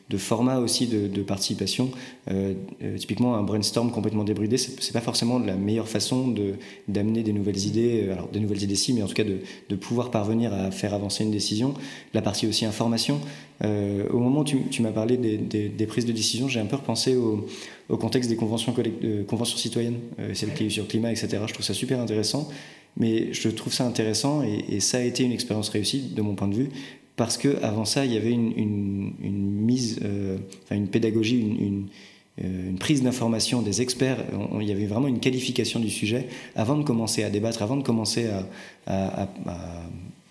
de, format aussi de, participation. Euh, euh, typiquement, un brainstorm complètement débridé, c'est pas forcément la meilleure façon d'amener des nouvelles idées, euh, alors des nouvelles idées si, mais en tout cas de, pouvoir parvenir à faire avancer une décision. La partie aussi information. au moment où tu, m'as parlé des, des, prises de décision, j'ai un peu repensé au, au contexte des conventions, conventions citoyennes, celles qui sur climat, etc. Je trouve ça super intéressant. Mais je trouve ça intéressant et, ça a été une expérience réussie de mon point de vue parce que avant ça, il y avait une, mise, euh, enfin une pédagogie, une, euh, une prise d'information des experts. il y avait vraiment une qualification du sujet avant de commencer à débattre, avant de commencer à,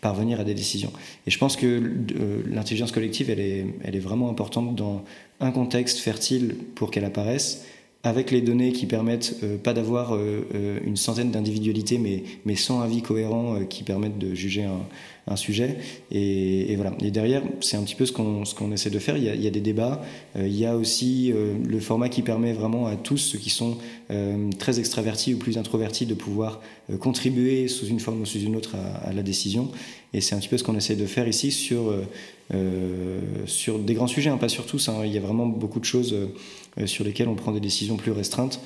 parvenir à des décisions. Et je pense que euh, l'intelligence collective, elle est vraiment importante dans un contexte fertile pour qu'elle apparaisse avec les données qui permettent euh, pas d'avoir euh, euh, une centaine d'individualités, mais, mais sans avis cohérent qui permettent de juger un, un sujet. Et, voilà. Et derrière, c'est un petit peu ce qu'on ce essaie de faire. Il y a, des débats. il y a aussi le format qui permet vraiment à tous ceux qui sont très extravertis ou plus introvertis de pouvoir contribuer sous une forme ou sous une autre à, la décision. Et c'est un petit peu ce qu'on essaie de faire ici sur euh, sur des grands sujets, hein, pas sur tous. Hein. Il y a vraiment beaucoup de choses euh, sur lesquelles on prend des décisions plus restreintes,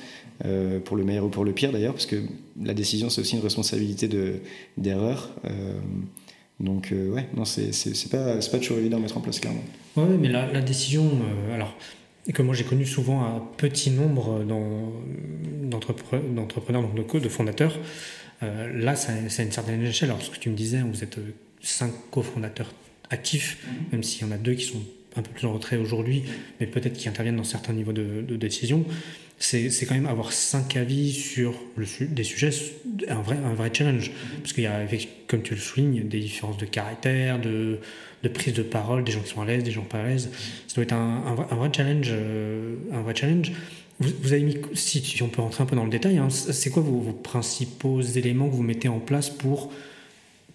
euh, pour le meilleur ou pour le pire d'ailleurs, parce que la décision c'est aussi une responsabilité d'erreur. Donc ouais, non, c'est pas, pas toujours évident à mettre en place clairement. Oui, mais la, la décision, alors que moi j'ai connu souvent un petit nombre d'entrepreneurs, donc de, de fondateurs. là, c'est une certaine échelle. Alors, ce que tu me disais, vous êtes cinq cofondateurs actifs, mhm. même s'il y en a deux qui sont un peu plus en retrait aujourd'hui, mais peut-être qui interviennent dans certains niveaux de, décision, c'est quand même avoir cinq avis sur le, des sujets, un vrai, un vrai challenge. Mhm. Parce qu'il y a, comme tu le soulignes, des différences de caractère, de, de prise de parole, des gens qui sont à l'aise, des gens pas à l'aise. Ça doit être un, un, vrai, challenge. Euh, un vrai challenge. Vous, avez mis, si, on peut rentrer un peu dans le détail, hein, c'est quoi vos, vos, principaux éléments que vous mettez en place pour,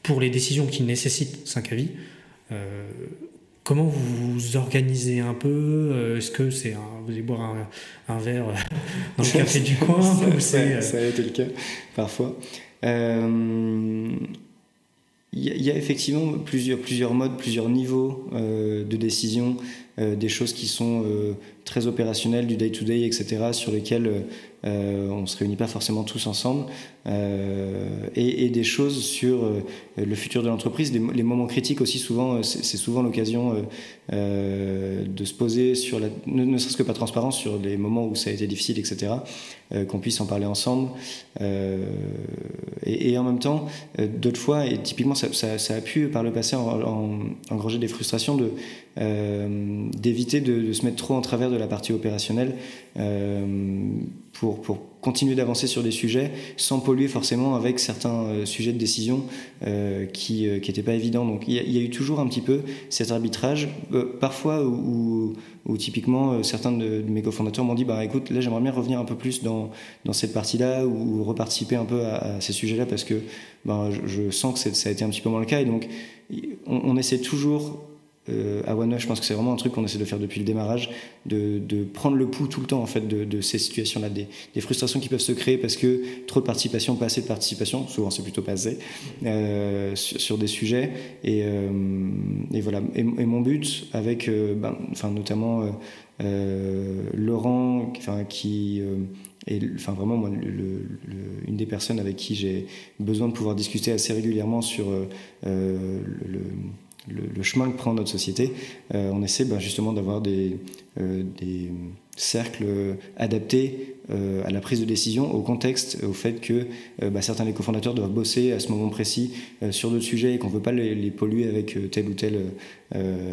pour les décisions qui nécessitent cinq avis euh, comment vous vous organisez un peu euh, Est-ce que c'est vous allez boire un, verre euh, dans le café du coin [laughs] ça, ça, a été le cas parfois. Il y, a effectivement plusieurs, plusieurs modes, plusieurs niveaux de décision, des choses qui sont très opérationnelles, du day-to-day, -day, etc., sur lesquelles euh, on se réunit pas forcément tous ensemble, euh, et, des choses sur euh, le futur de l'entreprise, les, moments critiques aussi souvent, c'est souvent l'occasion de se poser sur ne, serait-ce que pas transparence sur les moments où ça a été difficile, etc. qu'on puisse en parler ensemble, et, en même temps, d'autres fois, et typiquement ça, a pu par le passé en, engranger des frustrations de d'éviter de, de, se mettre trop en travers de la partie opérationnelle pour, pour continuer d'avancer sur des sujets sans polluer forcément avec certains euh, sujets de décision euh, qui n'étaient euh, pas évidents. Donc il y, a eu toujours un petit peu cet arbitrage, parfois où, où, typiquement certains de, mes cofondateurs m'ont dit bah écoute là j'aimerais bien revenir un peu plus dans, dans cette partie-là ou, reparticiper un peu à, ces sujets-là parce que ben, je, sens que ça a été un petit peu moins le cas et donc on, on essaie toujours euh, à OneNote, je pense que c'est vraiment un truc qu'on essaie de faire depuis le démarrage, de, prendre le pouls tout le temps en fait de, ces situations-là, des, frustrations qui peuvent se créer parce que trop de participation, pas assez de participation, souvent c'est plutôt pas assez, euh, sur, des sujets. Et, euh, voilà. Et, mon but avec, euh, ben, enfin notamment Laurent, enfin qui et enfin vraiment moi, une des personnes avec qui j'ai besoin de pouvoir discuter assez régulièrement sur le, le, chemin que prend notre société, euh, on essaie bah, justement d'avoir des, euh, des, cercles adaptés euh, à la prise de décision, au contexte, au fait que bah, certains des cofondateurs doivent bosser à ce moment précis sur d'autres sujets et qu'on ne veut pas les, polluer avec telle ou telle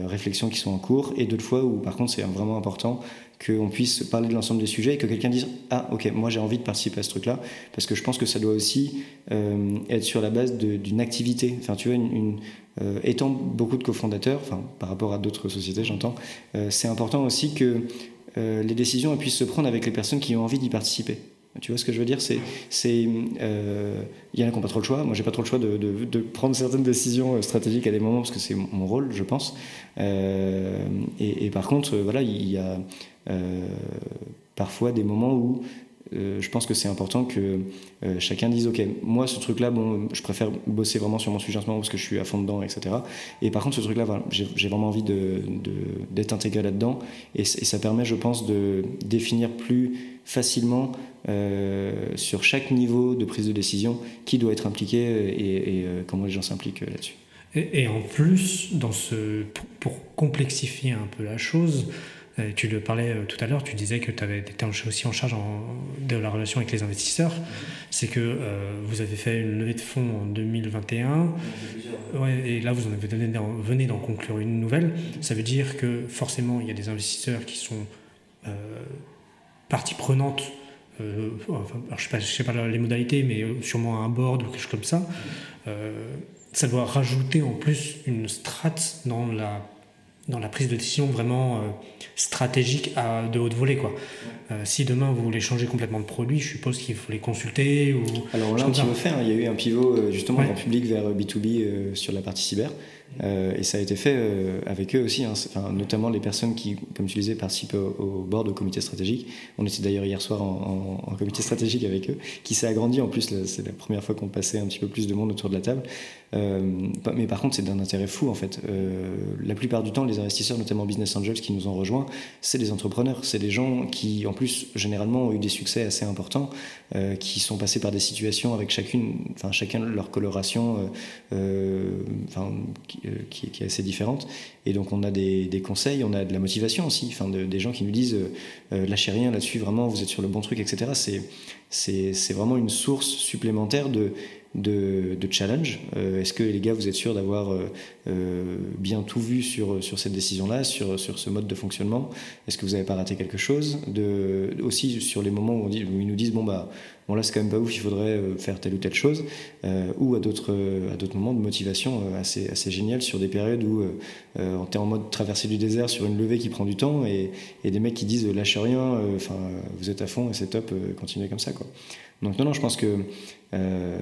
réflexion qui sont en cours, et d'autres fois où par contre c'est vraiment important qu'on puisse parler de l'ensemble des sujets et que quelqu'un dise Ah, ok, moi j'ai envie de participer à ce truc-là, parce que je pense que ça doit aussi euh, être sur la base d'une activité. Enfin, tu vois, euh, étant beaucoup de cofondateurs, enfin, par rapport à d'autres sociétés, j'entends, euh, c'est important aussi que les décisions puissent se prendre avec les personnes qui ont envie d'y participer. Tu vois ce que je veux dire? C'est, euh, il y en a qui n'ont pas trop le choix. Moi, j'ai pas trop le choix de, prendre certaines décisions euh, stratégiques à des moments parce que c'est mon rôle, je pense. Euh, et, par contre, voilà, il y a parfois des moments où euh, je pense que c'est important que euh, chacun dise ok moi ce truc là bon je préfère bosser vraiment sur mon sujet en ce moment parce que je suis à fond dedans etc et par contre ce truc là j'ai vraiment envie d'être intégré là dedans et, ça permet je pense de définir plus facilement euh, sur chaque niveau de prise de décision qui doit être impliqué et, comment les gens s'impliquent là-dessus. Et, en plus pour complexifier un peu la chose euh, tu le parlais euh, tout à l'heure, tu disais que tu étais aussi en charge de la relation avec les investisseurs. C'est que euh, vous avez fait une levée de fonds en 2021. Ouais, et là, vous en avez donné, venez d'en conclure une nouvelle. Ça veut dire que forcément, il y a des investisseurs qui sont partie prenante. je ne sais, pas les modalités, mais sûrement un board ou quelque chose comme ça. ça doit rajouter en plus une strate dans la dans la prise de décision vraiment euh, stratégique à, de haute volée. Quoi. Euh, si demain vous voulez changer complètement de produit, je suppose qu'il faut les consulter. Ou... Alors là, on le fait. Hein. Il y a eu un pivot euh, justement en public vers B2B sur la partie cyber. Euh, et ça a été fait euh, avec eux aussi, hein. enfin, notamment les personnes qui, comme tu disais, participent au, au board, au comité stratégique. On était d'ailleurs hier soir en, comité stratégique avec eux, qui s'est agrandi en plus. C'est la première fois qu'on passait un petit peu plus de monde autour de la table. Euh, mais par contre, c'est d'un intérêt fou en fait. La plupart du temps, les investisseurs, notamment business angels, qui nous ont rejoints, c'est des entrepreneurs, c'est des gens qui, en plus, généralement, ont eu des succès assez importants, qui sont passés par des situations avec chacune, enfin chacun leur coloration, enfin qui, est assez différente. Et donc on a des, conseils, on a de la motivation aussi, enfin des gens qui nous disent euh, euh, lâchez rien là-dessus, vraiment vous êtes sur le bon truc, etc. C'est vraiment une source supplémentaire de, de, challenge. Est-ce que les gars, vous êtes sûrs d'avoir bien tout vu sur, sur cette décision-là, sur, sur ce mode de fonctionnement? Est-ce que vous n'avez pas raté quelque chose? De, Aussi sur les moments où, ils nous disent bon bah bon là c'est quand même pas ouf, il faudrait euh, faire telle ou telle chose, euh, ou à d'autres moments de motivation euh, assez assez génial sur des périodes où on est en mode traversée du désert sur une levée qui prend du temps et, des mecs qui disent lâchez rien, vous êtes à fond et c'est top, continuez comme ça quoi. Donc non, non, je pense que euh,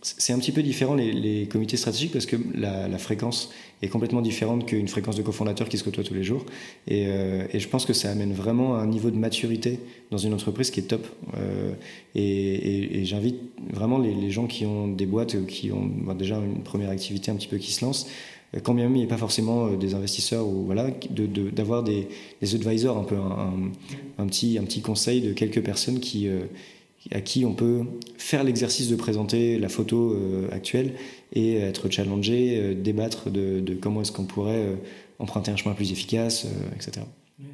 c'est un petit peu différent les, comités stratégiques parce que la, fréquence est complètement différente qu'une fréquence de cofondateurs qui se côtoient tous les jours. Euh, et, je pense que ça amène vraiment un niveau de maturité dans une entreprise qui est top. Euh, et, j'invite vraiment les, gens qui ont des boîtes qui ont déjà une première activité un petit peu qui se lance quand bien même il n'y a pas forcément des investisseurs ou voilà, d'avoir des, des, advisors un peu un, petit un petit conseil de quelques personnes qui à qui on peut faire l'exercice de présenter la photo euh, actuelle et être challengé, euh, débattre de, comment est-ce qu'on pourrait euh, emprunter un chemin plus efficace, etc. Eh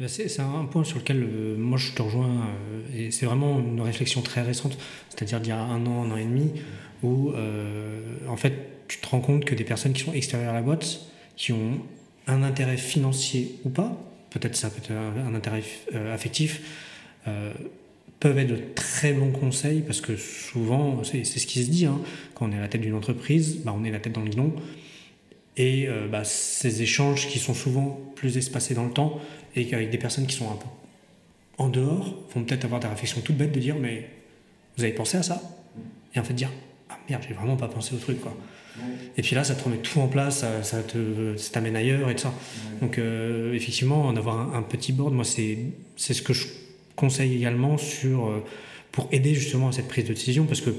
ben, c'est un point sur lequel moi je te rejoins, et c'est vraiment une réflexion très récente, c'est-à-dire d'il y a un an, un an et demi, où en fait tu te rends compte que des personnes qui sont extérieures à la boîte, qui ont un intérêt financier ou pas, peut-être ça peut être un, intérêt affectif, peuvent être de très bons conseils parce que souvent, c'est ce qui se dit, hein, quand on est à la tête d'une entreprise, bah, on est la tête dans le guidon. Et euh, bah, ces échanges qui sont souvent plus espacés dans le temps et qu'avec des personnes qui sont un peu en dehors vont peut-être avoir des réflexions toutes bêtes de dire mais vous avez pensé à ça? Et en fait dire ah merde, j'ai vraiment pas pensé au truc quoi. Et puis là, ça te remet tout en place, ça, te, t'amène ailleurs et tout ça. Donc euh, effectivement, en avoir un, un petit board, moi c'est c'est ce que je conseils également sur, euh, pour aider justement à cette prise de décision, parce que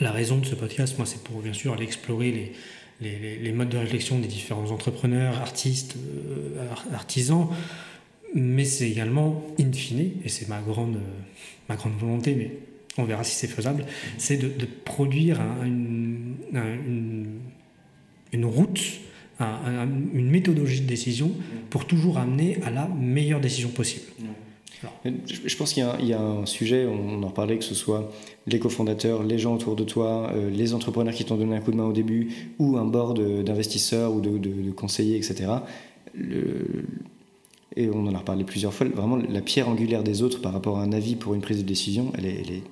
la raison de ce podcast, moi, c'est pour bien sûr aller explorer les, les, modes de réflexion des différents entrepreneurs, artistes, euh, artisans, mais c'est également, in fine, et c'est ma grande, ma grande volonté, mais on verra si c'est faisable, c'est de, produire une, une, route, une méthodologie de décision pour toujours amener à la meilleure décision possible. Je pense qu'il y, a un sujet, on en parlait, que ce soit les cofondateurs, les gens autour de toi, euh, les entrepreneurs qui t'ont donné un coup de main au début, ou un board d'investisseurs ou de, conseillers, etc. et on en a reparlé plusieurs fois, vraiment la pierre angulaire des autres par rapport à un avis pour une prise de décision, elle est,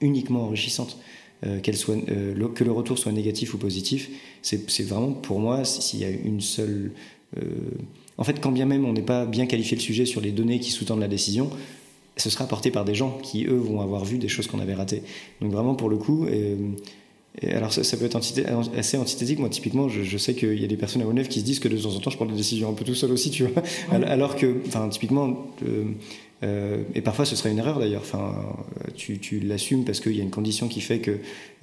uniquement enrichissante. Euh, soit, euh, que le retour soit négatif ou positif, c'est vraiment pour moi, s'il y a une seule en fait, quand bien même on n'est pas bien qualifié le sujet sur les données qui sous-tendent la décision, ce sera apporté par des gens qui, eux, vont avoir vu des choses qu'on avait ratées. Donc vraiment, pour le coup, et alors ça, peut être assez antithétique. Moi, typiquement, je, sais qu'il y a des personnes à Honnef qui se disent que de temps en temps, je prends des décisions un peu tout seul aussi, tu vois. Alors que, enfin, typiquement, euh, euh, et parfois, ce serait une erreur d'ailleurs. Enfin, tu, tu l'assumes parce qu'il y a une condition qui fait que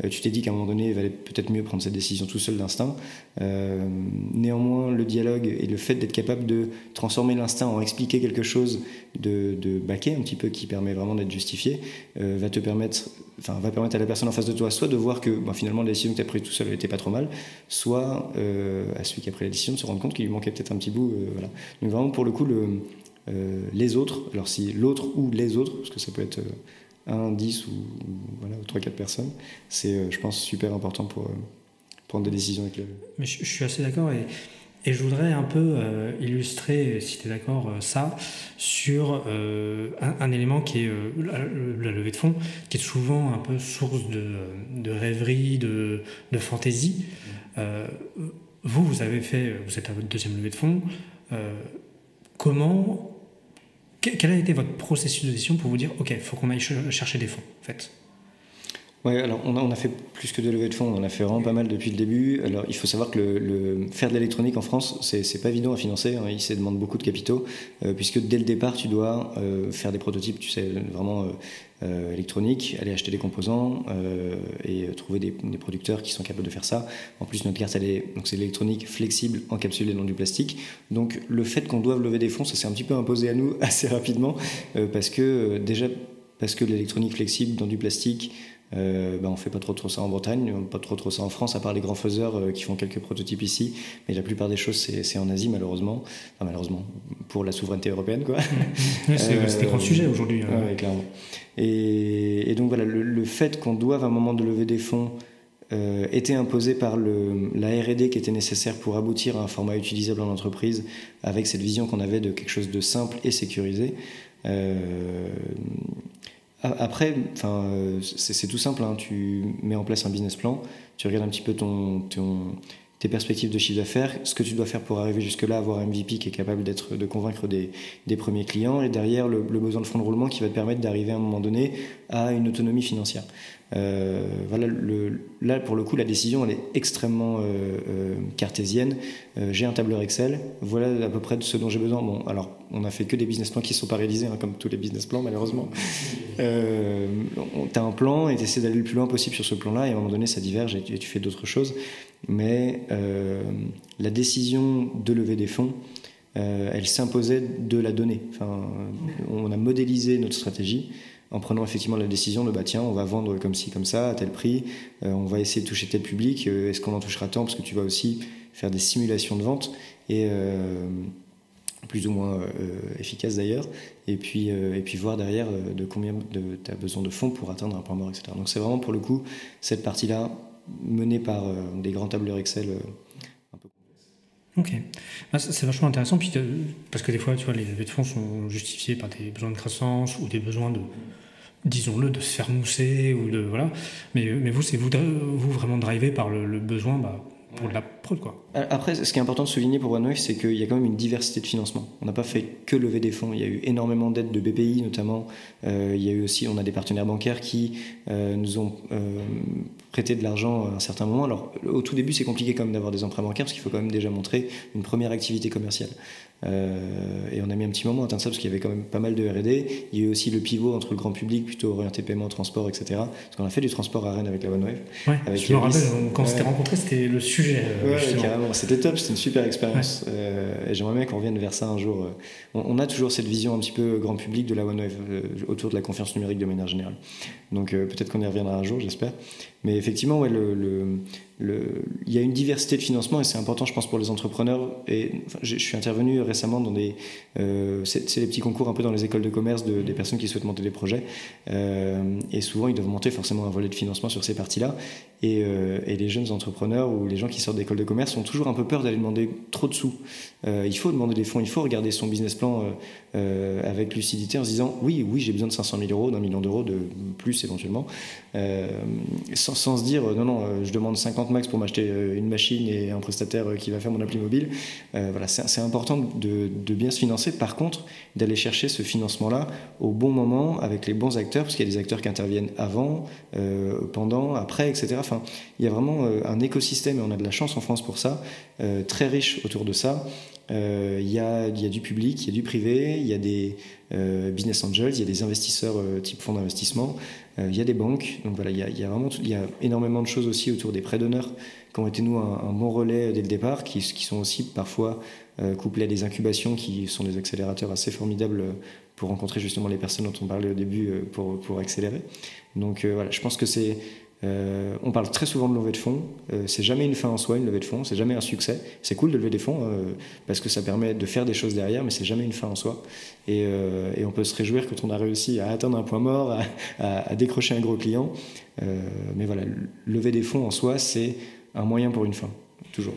euh, tu t'es dit qu'à un moment donné, il valait peut-être mieux prendre cette décision tout seul d'instinct. Euh, néanmoins, le dialogue et le fait d'être capable de transformer l'instinct en expliquer quelque chose, de, de baquer un petit peu, qui permet vraiment d'être justifié, va te permettre, enfin, va permettre à la personne en face de toi, soit de voir que bah, finalement la décision que tu as prise tout seul n'était pas trop mal, soit à celui qui a pris la décision de se rendre compte qu'il lui manquait peut-être un petit bout. voilà. Donc vraiment, pour le coup, le euh, les autres, alors si l'autre ou les autres, parce que ça peut être euh, un, dix ou, voilà, trois, quatre personnes, c'est, euh, je pense, super important pour prendre des décisions avec Mais je, suis assez d'accord et, et, je voudrais un peu illustrer, si tu es d'accord, ça sur un, élément qui est la, levée de fonds, qui est souvent un peu source de, de rêverie, de, de fantaisie. vous, vous avez fait, vous êtes à votre deuxième levée de fonds. comment quel a été votre processus de décision pour vous dire, OK, il faut qu'on aille chercher des fonds, en fait? Oui, alors on a, fait plus que de levées de fonds, on a fait vraiment pas mal depuis le début. Alors il faut savoir que faire de l'électronique en France, c'est pas évident à financer, hein, il se demande beaucoup de capitaux, euh, puisque dès le départ, tu dois euh, faire des prototypes, tu sais, vraiment euh, électroniques, aller acheter des composants et trouver des, producteurs qui sont capables de faire ça. En plus, notre carte, c'est l'électronique flexible, encapsulée dans du plastique. Donc le fait qu'on doive lever des fonds, ça s'est un petit peu imposé à nous [laughs] assez rapidement, parce que déjà, parce que l'électronique flexible dans du plastique, euh, ben on fait pas trop trop ça en Bretagne, pas trop trop ça en France, à part les grands faiseurs euh, qui font quelques prototypes ici. Mais la plupart des choses, c'est en Asie, malheureusement. Enfin, malheureusement, pour la souveraineté européenne, quoi. [laughs] c'est un grand sujet aujourd'hui. Hein. Oui, clairement. Et, donc voilà, le, fait qu'on doive à un moment de lever des fonds euh, était imposé par le, la R&D qui était nécessaire pour aboutir à un format utilisable en entreprise, avec cette vision qu'on avait de quelque chose de simple et sécurisé. Euh, après, enfin, c'est tout simple. Hein. Tu mets en place un business plan, tu regardes un petit peu ton, tes perspectives de chiffre d'affaires, ce que tu dois faire pour arriver jusque-là, avoir un MVP qui est capable d'être, de convaincre des, des, premiers clients, et derrière le, le, besoin de fonds de roulement qui va te permettre d'arriver à un moment donné à une autonomie financière. Euh, voilà, le, là pour le coup, la décision elle est extrêmement euh, euh, cartésienne. j'ai un tableur Excel, voilà à peu près de ce dont j'ai besoin. Bon, alors on a fait que des business plans qui ne sont pas réalisés, hein, comme tous les business plans malheureusement. [laughs] Euh, tu as un plan et tu essaies d'aller le plus loin possible sur ce plan-là, et à un moment donné ça diverge et tu, fais d'autres choses. Mais la décision de lever des fonds, elle s'imposait de la donnée. Enfin, on a modélisé notre stratégie en prenant effectivement la décision de bah tiens on va vendre comme ci comme ça à tel prix euh, on va essayer de toucher tel public euh, est-ce qu'on en touchera tant parce que tu vas aussi faire des simulations de vente et euh, plus ou moins efficaces d'ailleurs et puis et puis voir derrière de combien tu as besoin de fonds pour atteindre un point mort etc donc c'est vraiment pour le coup cette partie là menée par des grands tableurs Excel un peu Ok, bah, c'est vachement intéressant puis parce que des fois, tu vois, les levées de fonds sont justifiées par des besoins de croissance ou des besoins de, disons-le, de se faire mousser ou de voilà. Mais, mais vous, c'est vous, vous vraiment drivé par le, le besoin bah, pour de la prod, quoi. Après, ce qui est important de souligner pour OneWave, c'est qu'il y a quand même une diversité de financement. On n'a pas fait que lever des fonds. Il y a eu énormément d'aides de BPI, notamment. Euh, il y a eu aussi, on a des partenaires bancaires qui euh, nous ont euh, prêté de l'argent à un certain moment. Alors, au tout début, c'est compliqué quand même d'avoir des emprunts bancaires parce qu'il faut quand même déjà montrer une première activité commerciale. Euh, et on a mis un petit moment à atteindre ça parce qu'il y avait quand même pas mal de R&D. Il y a eu aussi le pivot entre le grand public, plutôt orienté paiement, transport, etc. Parce qu'on a fait du transport à Rennes avec la OneWave. Ouais, je me rappelle, quand on s'était rencontrés, c'était le sujet. Euh, ouais, carrément. C'était top, c'était une super expérience. Euh, et j'aimerais bien qu'on revienne vers ça un jour. On, a toujours cette vision un petit peu grand public de la OneWave autour de la confiance numérique de manière générale. Donc peut-être qu'on y reviendra un jour, j'espère. Mais effectivement, ouais, il y a une diversité de financement et c'est important, je pense, pour les entrepreneurs. Et je, suis intervenu récemment dans des, euh, c'est les petits concours un peu dans les écoles de commerce de, des personnes qui souhaitent monter des projets. Euh, et souvent, ils doivent monter forcément un volet de financement sur ces parties-là. Et, euh, et, les jeunes entrepreneurs ou les gens qui sortent d'écoles de commerce ont toujours un peu peur d'aller demander trop de sous. Il faut demander des fonds, il faut regarder son business plan avec lucidité en se disant oui, oui, j'ai besoin de 500 000 euros, d'un million d'euros de plus éventuellement, sans, sans, se dire non, non, je demande 50 max pour m'acheter une machine et un prestataire qui va faire mon appli mobile. voilà, c'est important de, bien se financer. Par contre, d'aller chercher ce financement-là au bon moment avec les bons acteurs, parce qu'il y a des acteurs qui interviennent avant, pendant, après, etc. Enfin, il y a vraiment un écosystème et on a de la chance en France pour ça, très riche autour de ça. Euh, il y, a, du public, il y a du privé, il y a des euh, business angels, il y a des investisseurs euh, type fonds d'investissement, il y a des banques. Donc voilà, il y a, vraiment il y a énormément de choses aussi autour des prêts d'honneur qui ont été nous un, bon relais dès le départ, qui, sont aussi parfois couplés à des incubations qui sont des accélérateurs assez formidables pour rencontrer justement les personnes dont on parlait au début pour, pour accélérer. Donc voilà, je pense que c'est euh, on parle très souvent de levée de fonds. Euh, c'est jamais une fin en soi, une levée de fonds. C'est jamais un succès. C'est cool de lever des fonds euh, parce que ça permet de faire des choses derrière, mais c'est jamais une fin en soi. Et, on peut se réjouir quand on a réussi à atteindre un point mort, à, décrocher un gros client. mais voilà, lever des fonds en soi, c'est un moyen pour une fin, toujours.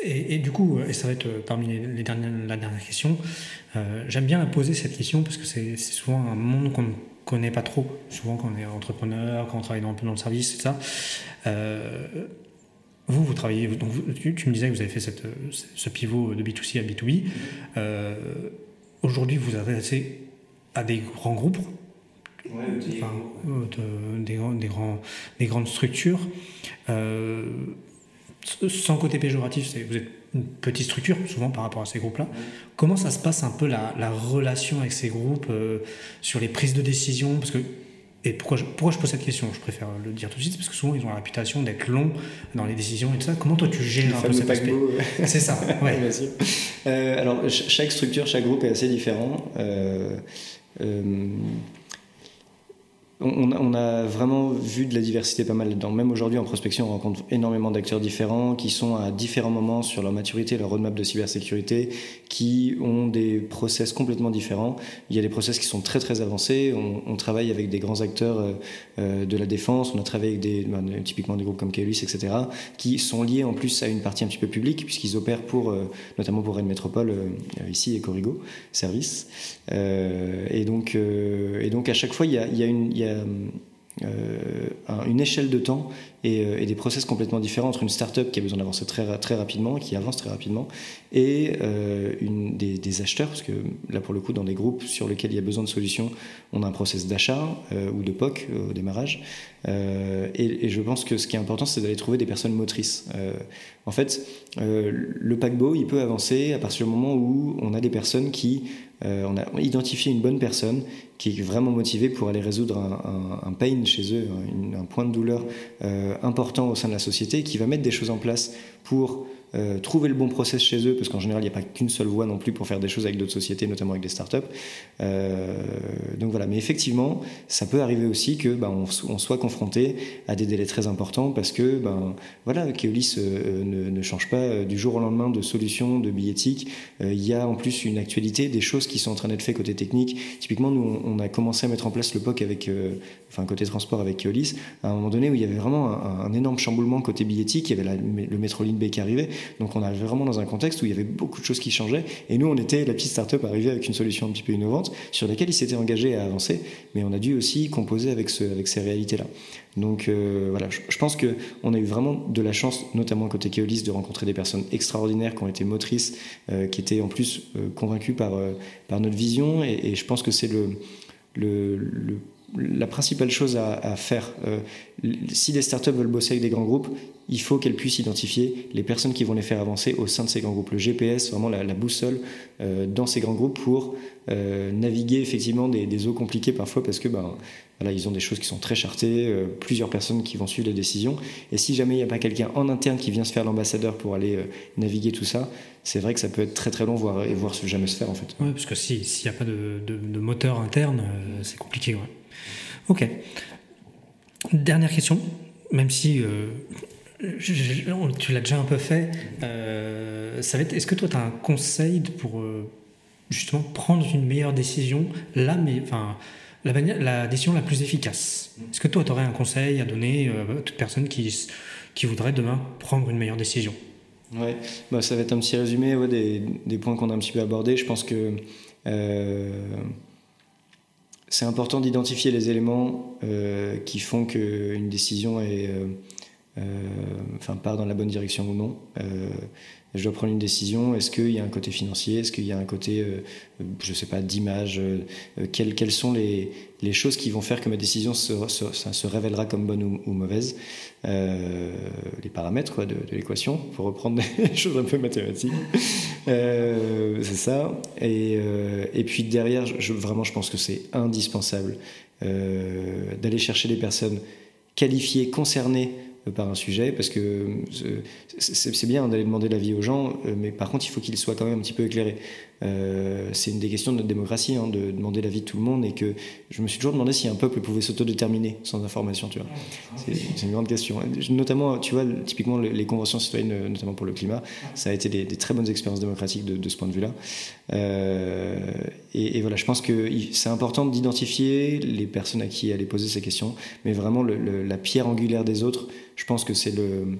Et, du coup, et ça va être parmi les dernières, la dernière question, j'aime bien poser cette question parce que c'est souvent un monde qu'on connaît pas trop, souvent quand on est entrepreneur, quand on travaille dans, un peu dans le service, c'est ça. Euh, vous, vous travaillez, donc tu, me disais que vous avez fait cette, ce pivot de B2C à B2B. Euh, aujourd'hui, vous vous adressez à des grands groupes, ouais, enfin, euh, des, des, grands, des grandes structures. Sans côté péjoratif, vous êtes une petite structure, souvent par rapport à ces groupes-là. Comment ça se passe un peu la, relation avec ces groupes euh, sur les prises de décision? Parce que, et pourquoi je, pourquoi je pose cette question? Je préfère le dire tout de suite, parce que souvent ils ont la réputation d'être longs dans les décisions et tout ça. Comment toi tu gères un peu cet aspect? C'est ça, [laughs] ouais. euh, alors, chaque structure, chaque groupe est assez différent. Euh, on, a vraiment vu de la diversité pas mal dedans. Même aujourd'hui en prospection, on rencontre énormément d'acteurs différents qui sont à différents moments sur leur maturité, leur roadmap de cybersécurité, qui ont des process complètement différents. Il y a des process qui sont très très avancés. On, travaille avec des grands acteurs euh, euh, de la défense. On a travaillé avec des, ben, typiquement des groupes comme Keolis, etc., qui sont liés en plus à une partie un petit peu publique puisqu'ils opèrent pour, euh, notamment pour Rennes Métropole ici et Corrigo Service. et donc, et donc à chaque fois, il y a, il y a une euh, une échelle de temps euh, et, des process complètement différents entre une startup qui a besoin d'avancer très, très rapidement, qui avance très rapidement, et euh, des, acheteurs, parce que là pour le coup dans des groupes sur lesquels il y a besoin de solutions, on a un process d'achat ou de POC au démarrage. Et, je pense que ce qui est important, c'est d'aller trouver des personnes motrices. en fait, le paquebot, il peut avancer à partir du moment où on a des personnes qui on a identifié une bonne personne qui est vraiment motivé pour aller résoudre un, pain chez eux, un, point de douleur euh, important au sein de la société, qui va mettre des choses en place pour euh, trouver le bon process chez eux, parce qu'en général, il n'y a pas qu'une seule voie non plus pour faire des choses avec d'autres sociétés, notamment avec des startups. Euh, donc voilà, mais effectivement, ça peut arriver aussi que ben, on, soit confronté à des délais très importants, parce que ben, voilà, Keolis euh, ne, change pas du jour au lendemain de solution, de billettique. il y a en plus une actualité, des choses qui sont en train d'être faites côté technique. Typiquement, nous, on, a commencé à mettre en place le POC avec, enfin côté transport avec Keolis, à un moment donné où il y avait vraiment un, énorme chamboulement côté billettique, il y avait le métro B qui arrivait. Donc on arrivait vraiment dans un contexte où il y avait beaucoup de choses qui changeaient. Et nous, on était la petite start-up arrivée avec une solution un petit peu innovante sur laquelle ils s'étaient engagés à avancer. Mais on a dû aussi composer avec, ce, avec ces réalités-là. Donc euh, voilà, je, pense qu'on a eu vraiment de la chance, notamment côté Keolis, de rencontrer des personnes extraordinaires qui ont été motrices, euh, qui étaient en plus euh, convaincues par, notre vision. Et, je pense que c'est le la principale chose à, faire, euh, si les startups veulent bosser avec des grands groupes, il faut qu'elles puissent identifier les personnes qui vont les faire avancer au sein de ces grands groupes. Le GPS, vraiment la, boussole euh, dans ces grands groupes pour euh, naviguer effectivement des, eaux compliquées parfois parce que ben, ils ont des choses qui sont très chartées, plusieurs personnes qui vont suivre les décisions. Et si jamais il n'y a pas quelqu'un en interne qui vient se faire l'ambassadeur pour aller naviguer tout ça, c'est vrai que ça peut être très très long et voir jamais se faire en fait. Oui, parce que s'il n'y a pas de, moteur interne, c'est compliqué. Ok. Dernière question, même si euh, tu l'as déjà un peu fait, euh, est-ce que toi tu as un conseil pour euh, justement prendre une meilleure décision, la, mais, enfin, la décision la plus efficace? Est-ce que toi tu aurais un conseil à donner à toute personne qui, qui voudrait demain prendre une meilleure décision? Ouais, bah, ça va être un petit résumé des, des, points qu'on a un petit peu abordés. Je pense que c'est important d'identifier les éléments euh, qui font qu'une décision est, euh, enfin, part dans la bonne direction ou non. Je dois prendre une décision. Est-ce qu'il y a un côté financier? Est-ce qu'il y a un côté, je ne sais pas, d'image? Quelles, quelles, sont les, choses qui vont faire que ma décision se, révélera comme bonne ou, mauvaise? Les paramètres de, l'équation, pour reprendre [laughs] des choses un peu mathématiques. c'est ça. Et, puis derrière, je, vraiment, je pense que c'est indispensable euh, d'aller chercher des personnes qualifiées, concernées euh, par un sujet, parce que euh, c'est bien d'aller demander l'avis aux gens, mais par contre, il faut qu'ils soient quand même un petit peu éclairés. Euh, c'est une des questions de notre démocratie, hein, de demander l'avis de tout le monde, et que je me suis toujours demandé si un peuple pouvait s'autodéterminer sans information, tu vois. C'est une grande question. Notamment, tu vois, typiquement les conventions citoyennes, notamment pour le climat, ça a été des, très bonnes expériences démocratiques de, ce point de vue-là. Euh, et, voilà, je pense que c'est important d'identifier les personnes à qui aller poser ces questions, mais vraiment la pierre angulaire des autres, je pense que c'est le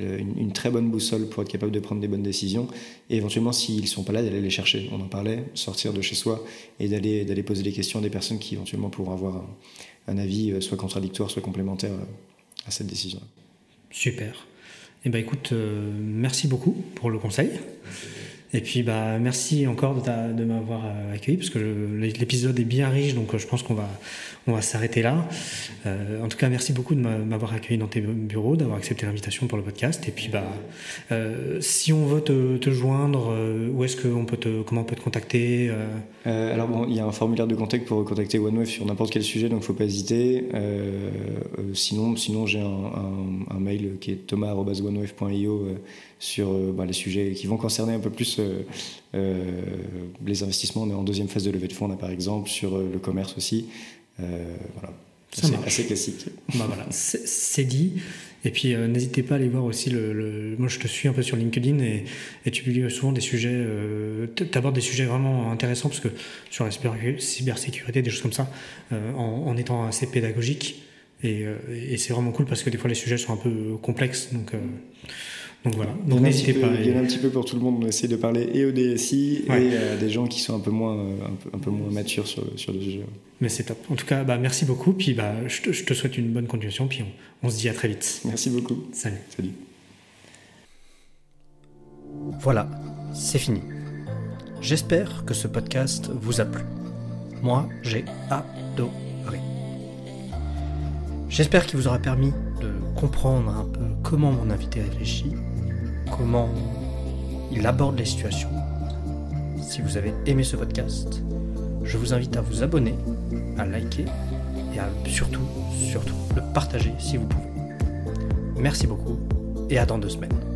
euh, une, très bonne boussole pour être capable de prendre des bonnes décisions. Et éventuellement, s'ils ne sont pas là, d'aller les chercher. On en parlait, sortir de chez soi et d'aller, poser des questions à des personnes qui éventuellement pourront avoir un, avis euh, soit contradictoire, soit complémentaire euh, à cette décision. Super. Eh ben, écoute, merci beaucoup pour le conseil. Et puis bah merci encore de, m'avoir accueilli parce que l'épisode est bien riche donc je pense qu'on va on va s'arrêter là. Euh, en tout cas, merci beaucoup de m'avoir accueilli dans tes bureaux, d'avoir accepté l'invitation pour le podcast. Et puis, bah, euh, si on veut te, joindre, euh, où est-ce qu'on peut comment on peut te contacter Alors bon, il y a un formulaire de contact pour contacter OneWave sur n'importe quel sujet, donc faut pas hésiter. sinon, sinon j'ai un, mail qui est thomas@onewave.io sur bah, les sujets qui vont concerner un peu plus les investissements. On est en deuxième phase de levée de fonds, là, par exemple, sur le commerce aussi. Euh, voilà. C'est assez classique. Bah voilà, [laughs] c'est dit. Et puis euh, n'hésitez pas à aller voir aussi le, Moi je te suis un peu sur LinkedIn et, et tu publies souvent des sujets. Euh, tu abordes des sujets vraiment intéressants parce que sur la cybersécurité, des choses comme ça, en, étant assez pédagogique. Et, et c'est vraiment cool parce que des fois les sujets sont un peu complexes. Donc. Donc voilà, donc n'hésitez pas. Il y en a un petit peu pour tout le monde. On essaie de parler et au DSI et à des gens qui sont un peu moins, un peu, moins matures sur, sur le sujet. Mais c'est top. En tout cas, bah, merci beaucoup. Puis bah, je, te, je te souhaite une bonne continuation. Puis on, on se dit à très vite. Merci beaucoup. Salut. Salut. Voilà, c'est fini. J'espère que ce podcast vous a plu. Moi, j'ai adoré. J'espère qu'il vous aura permis de comprendre un peu comment mon invité réfléchit, comment il aborde les situations. Si vous avez aimé ce podcast, je vous invite à vous abonner, à liker et à surtout, surtout le partager si vous pouvez. Merci beaucoup et à dans deux semaines.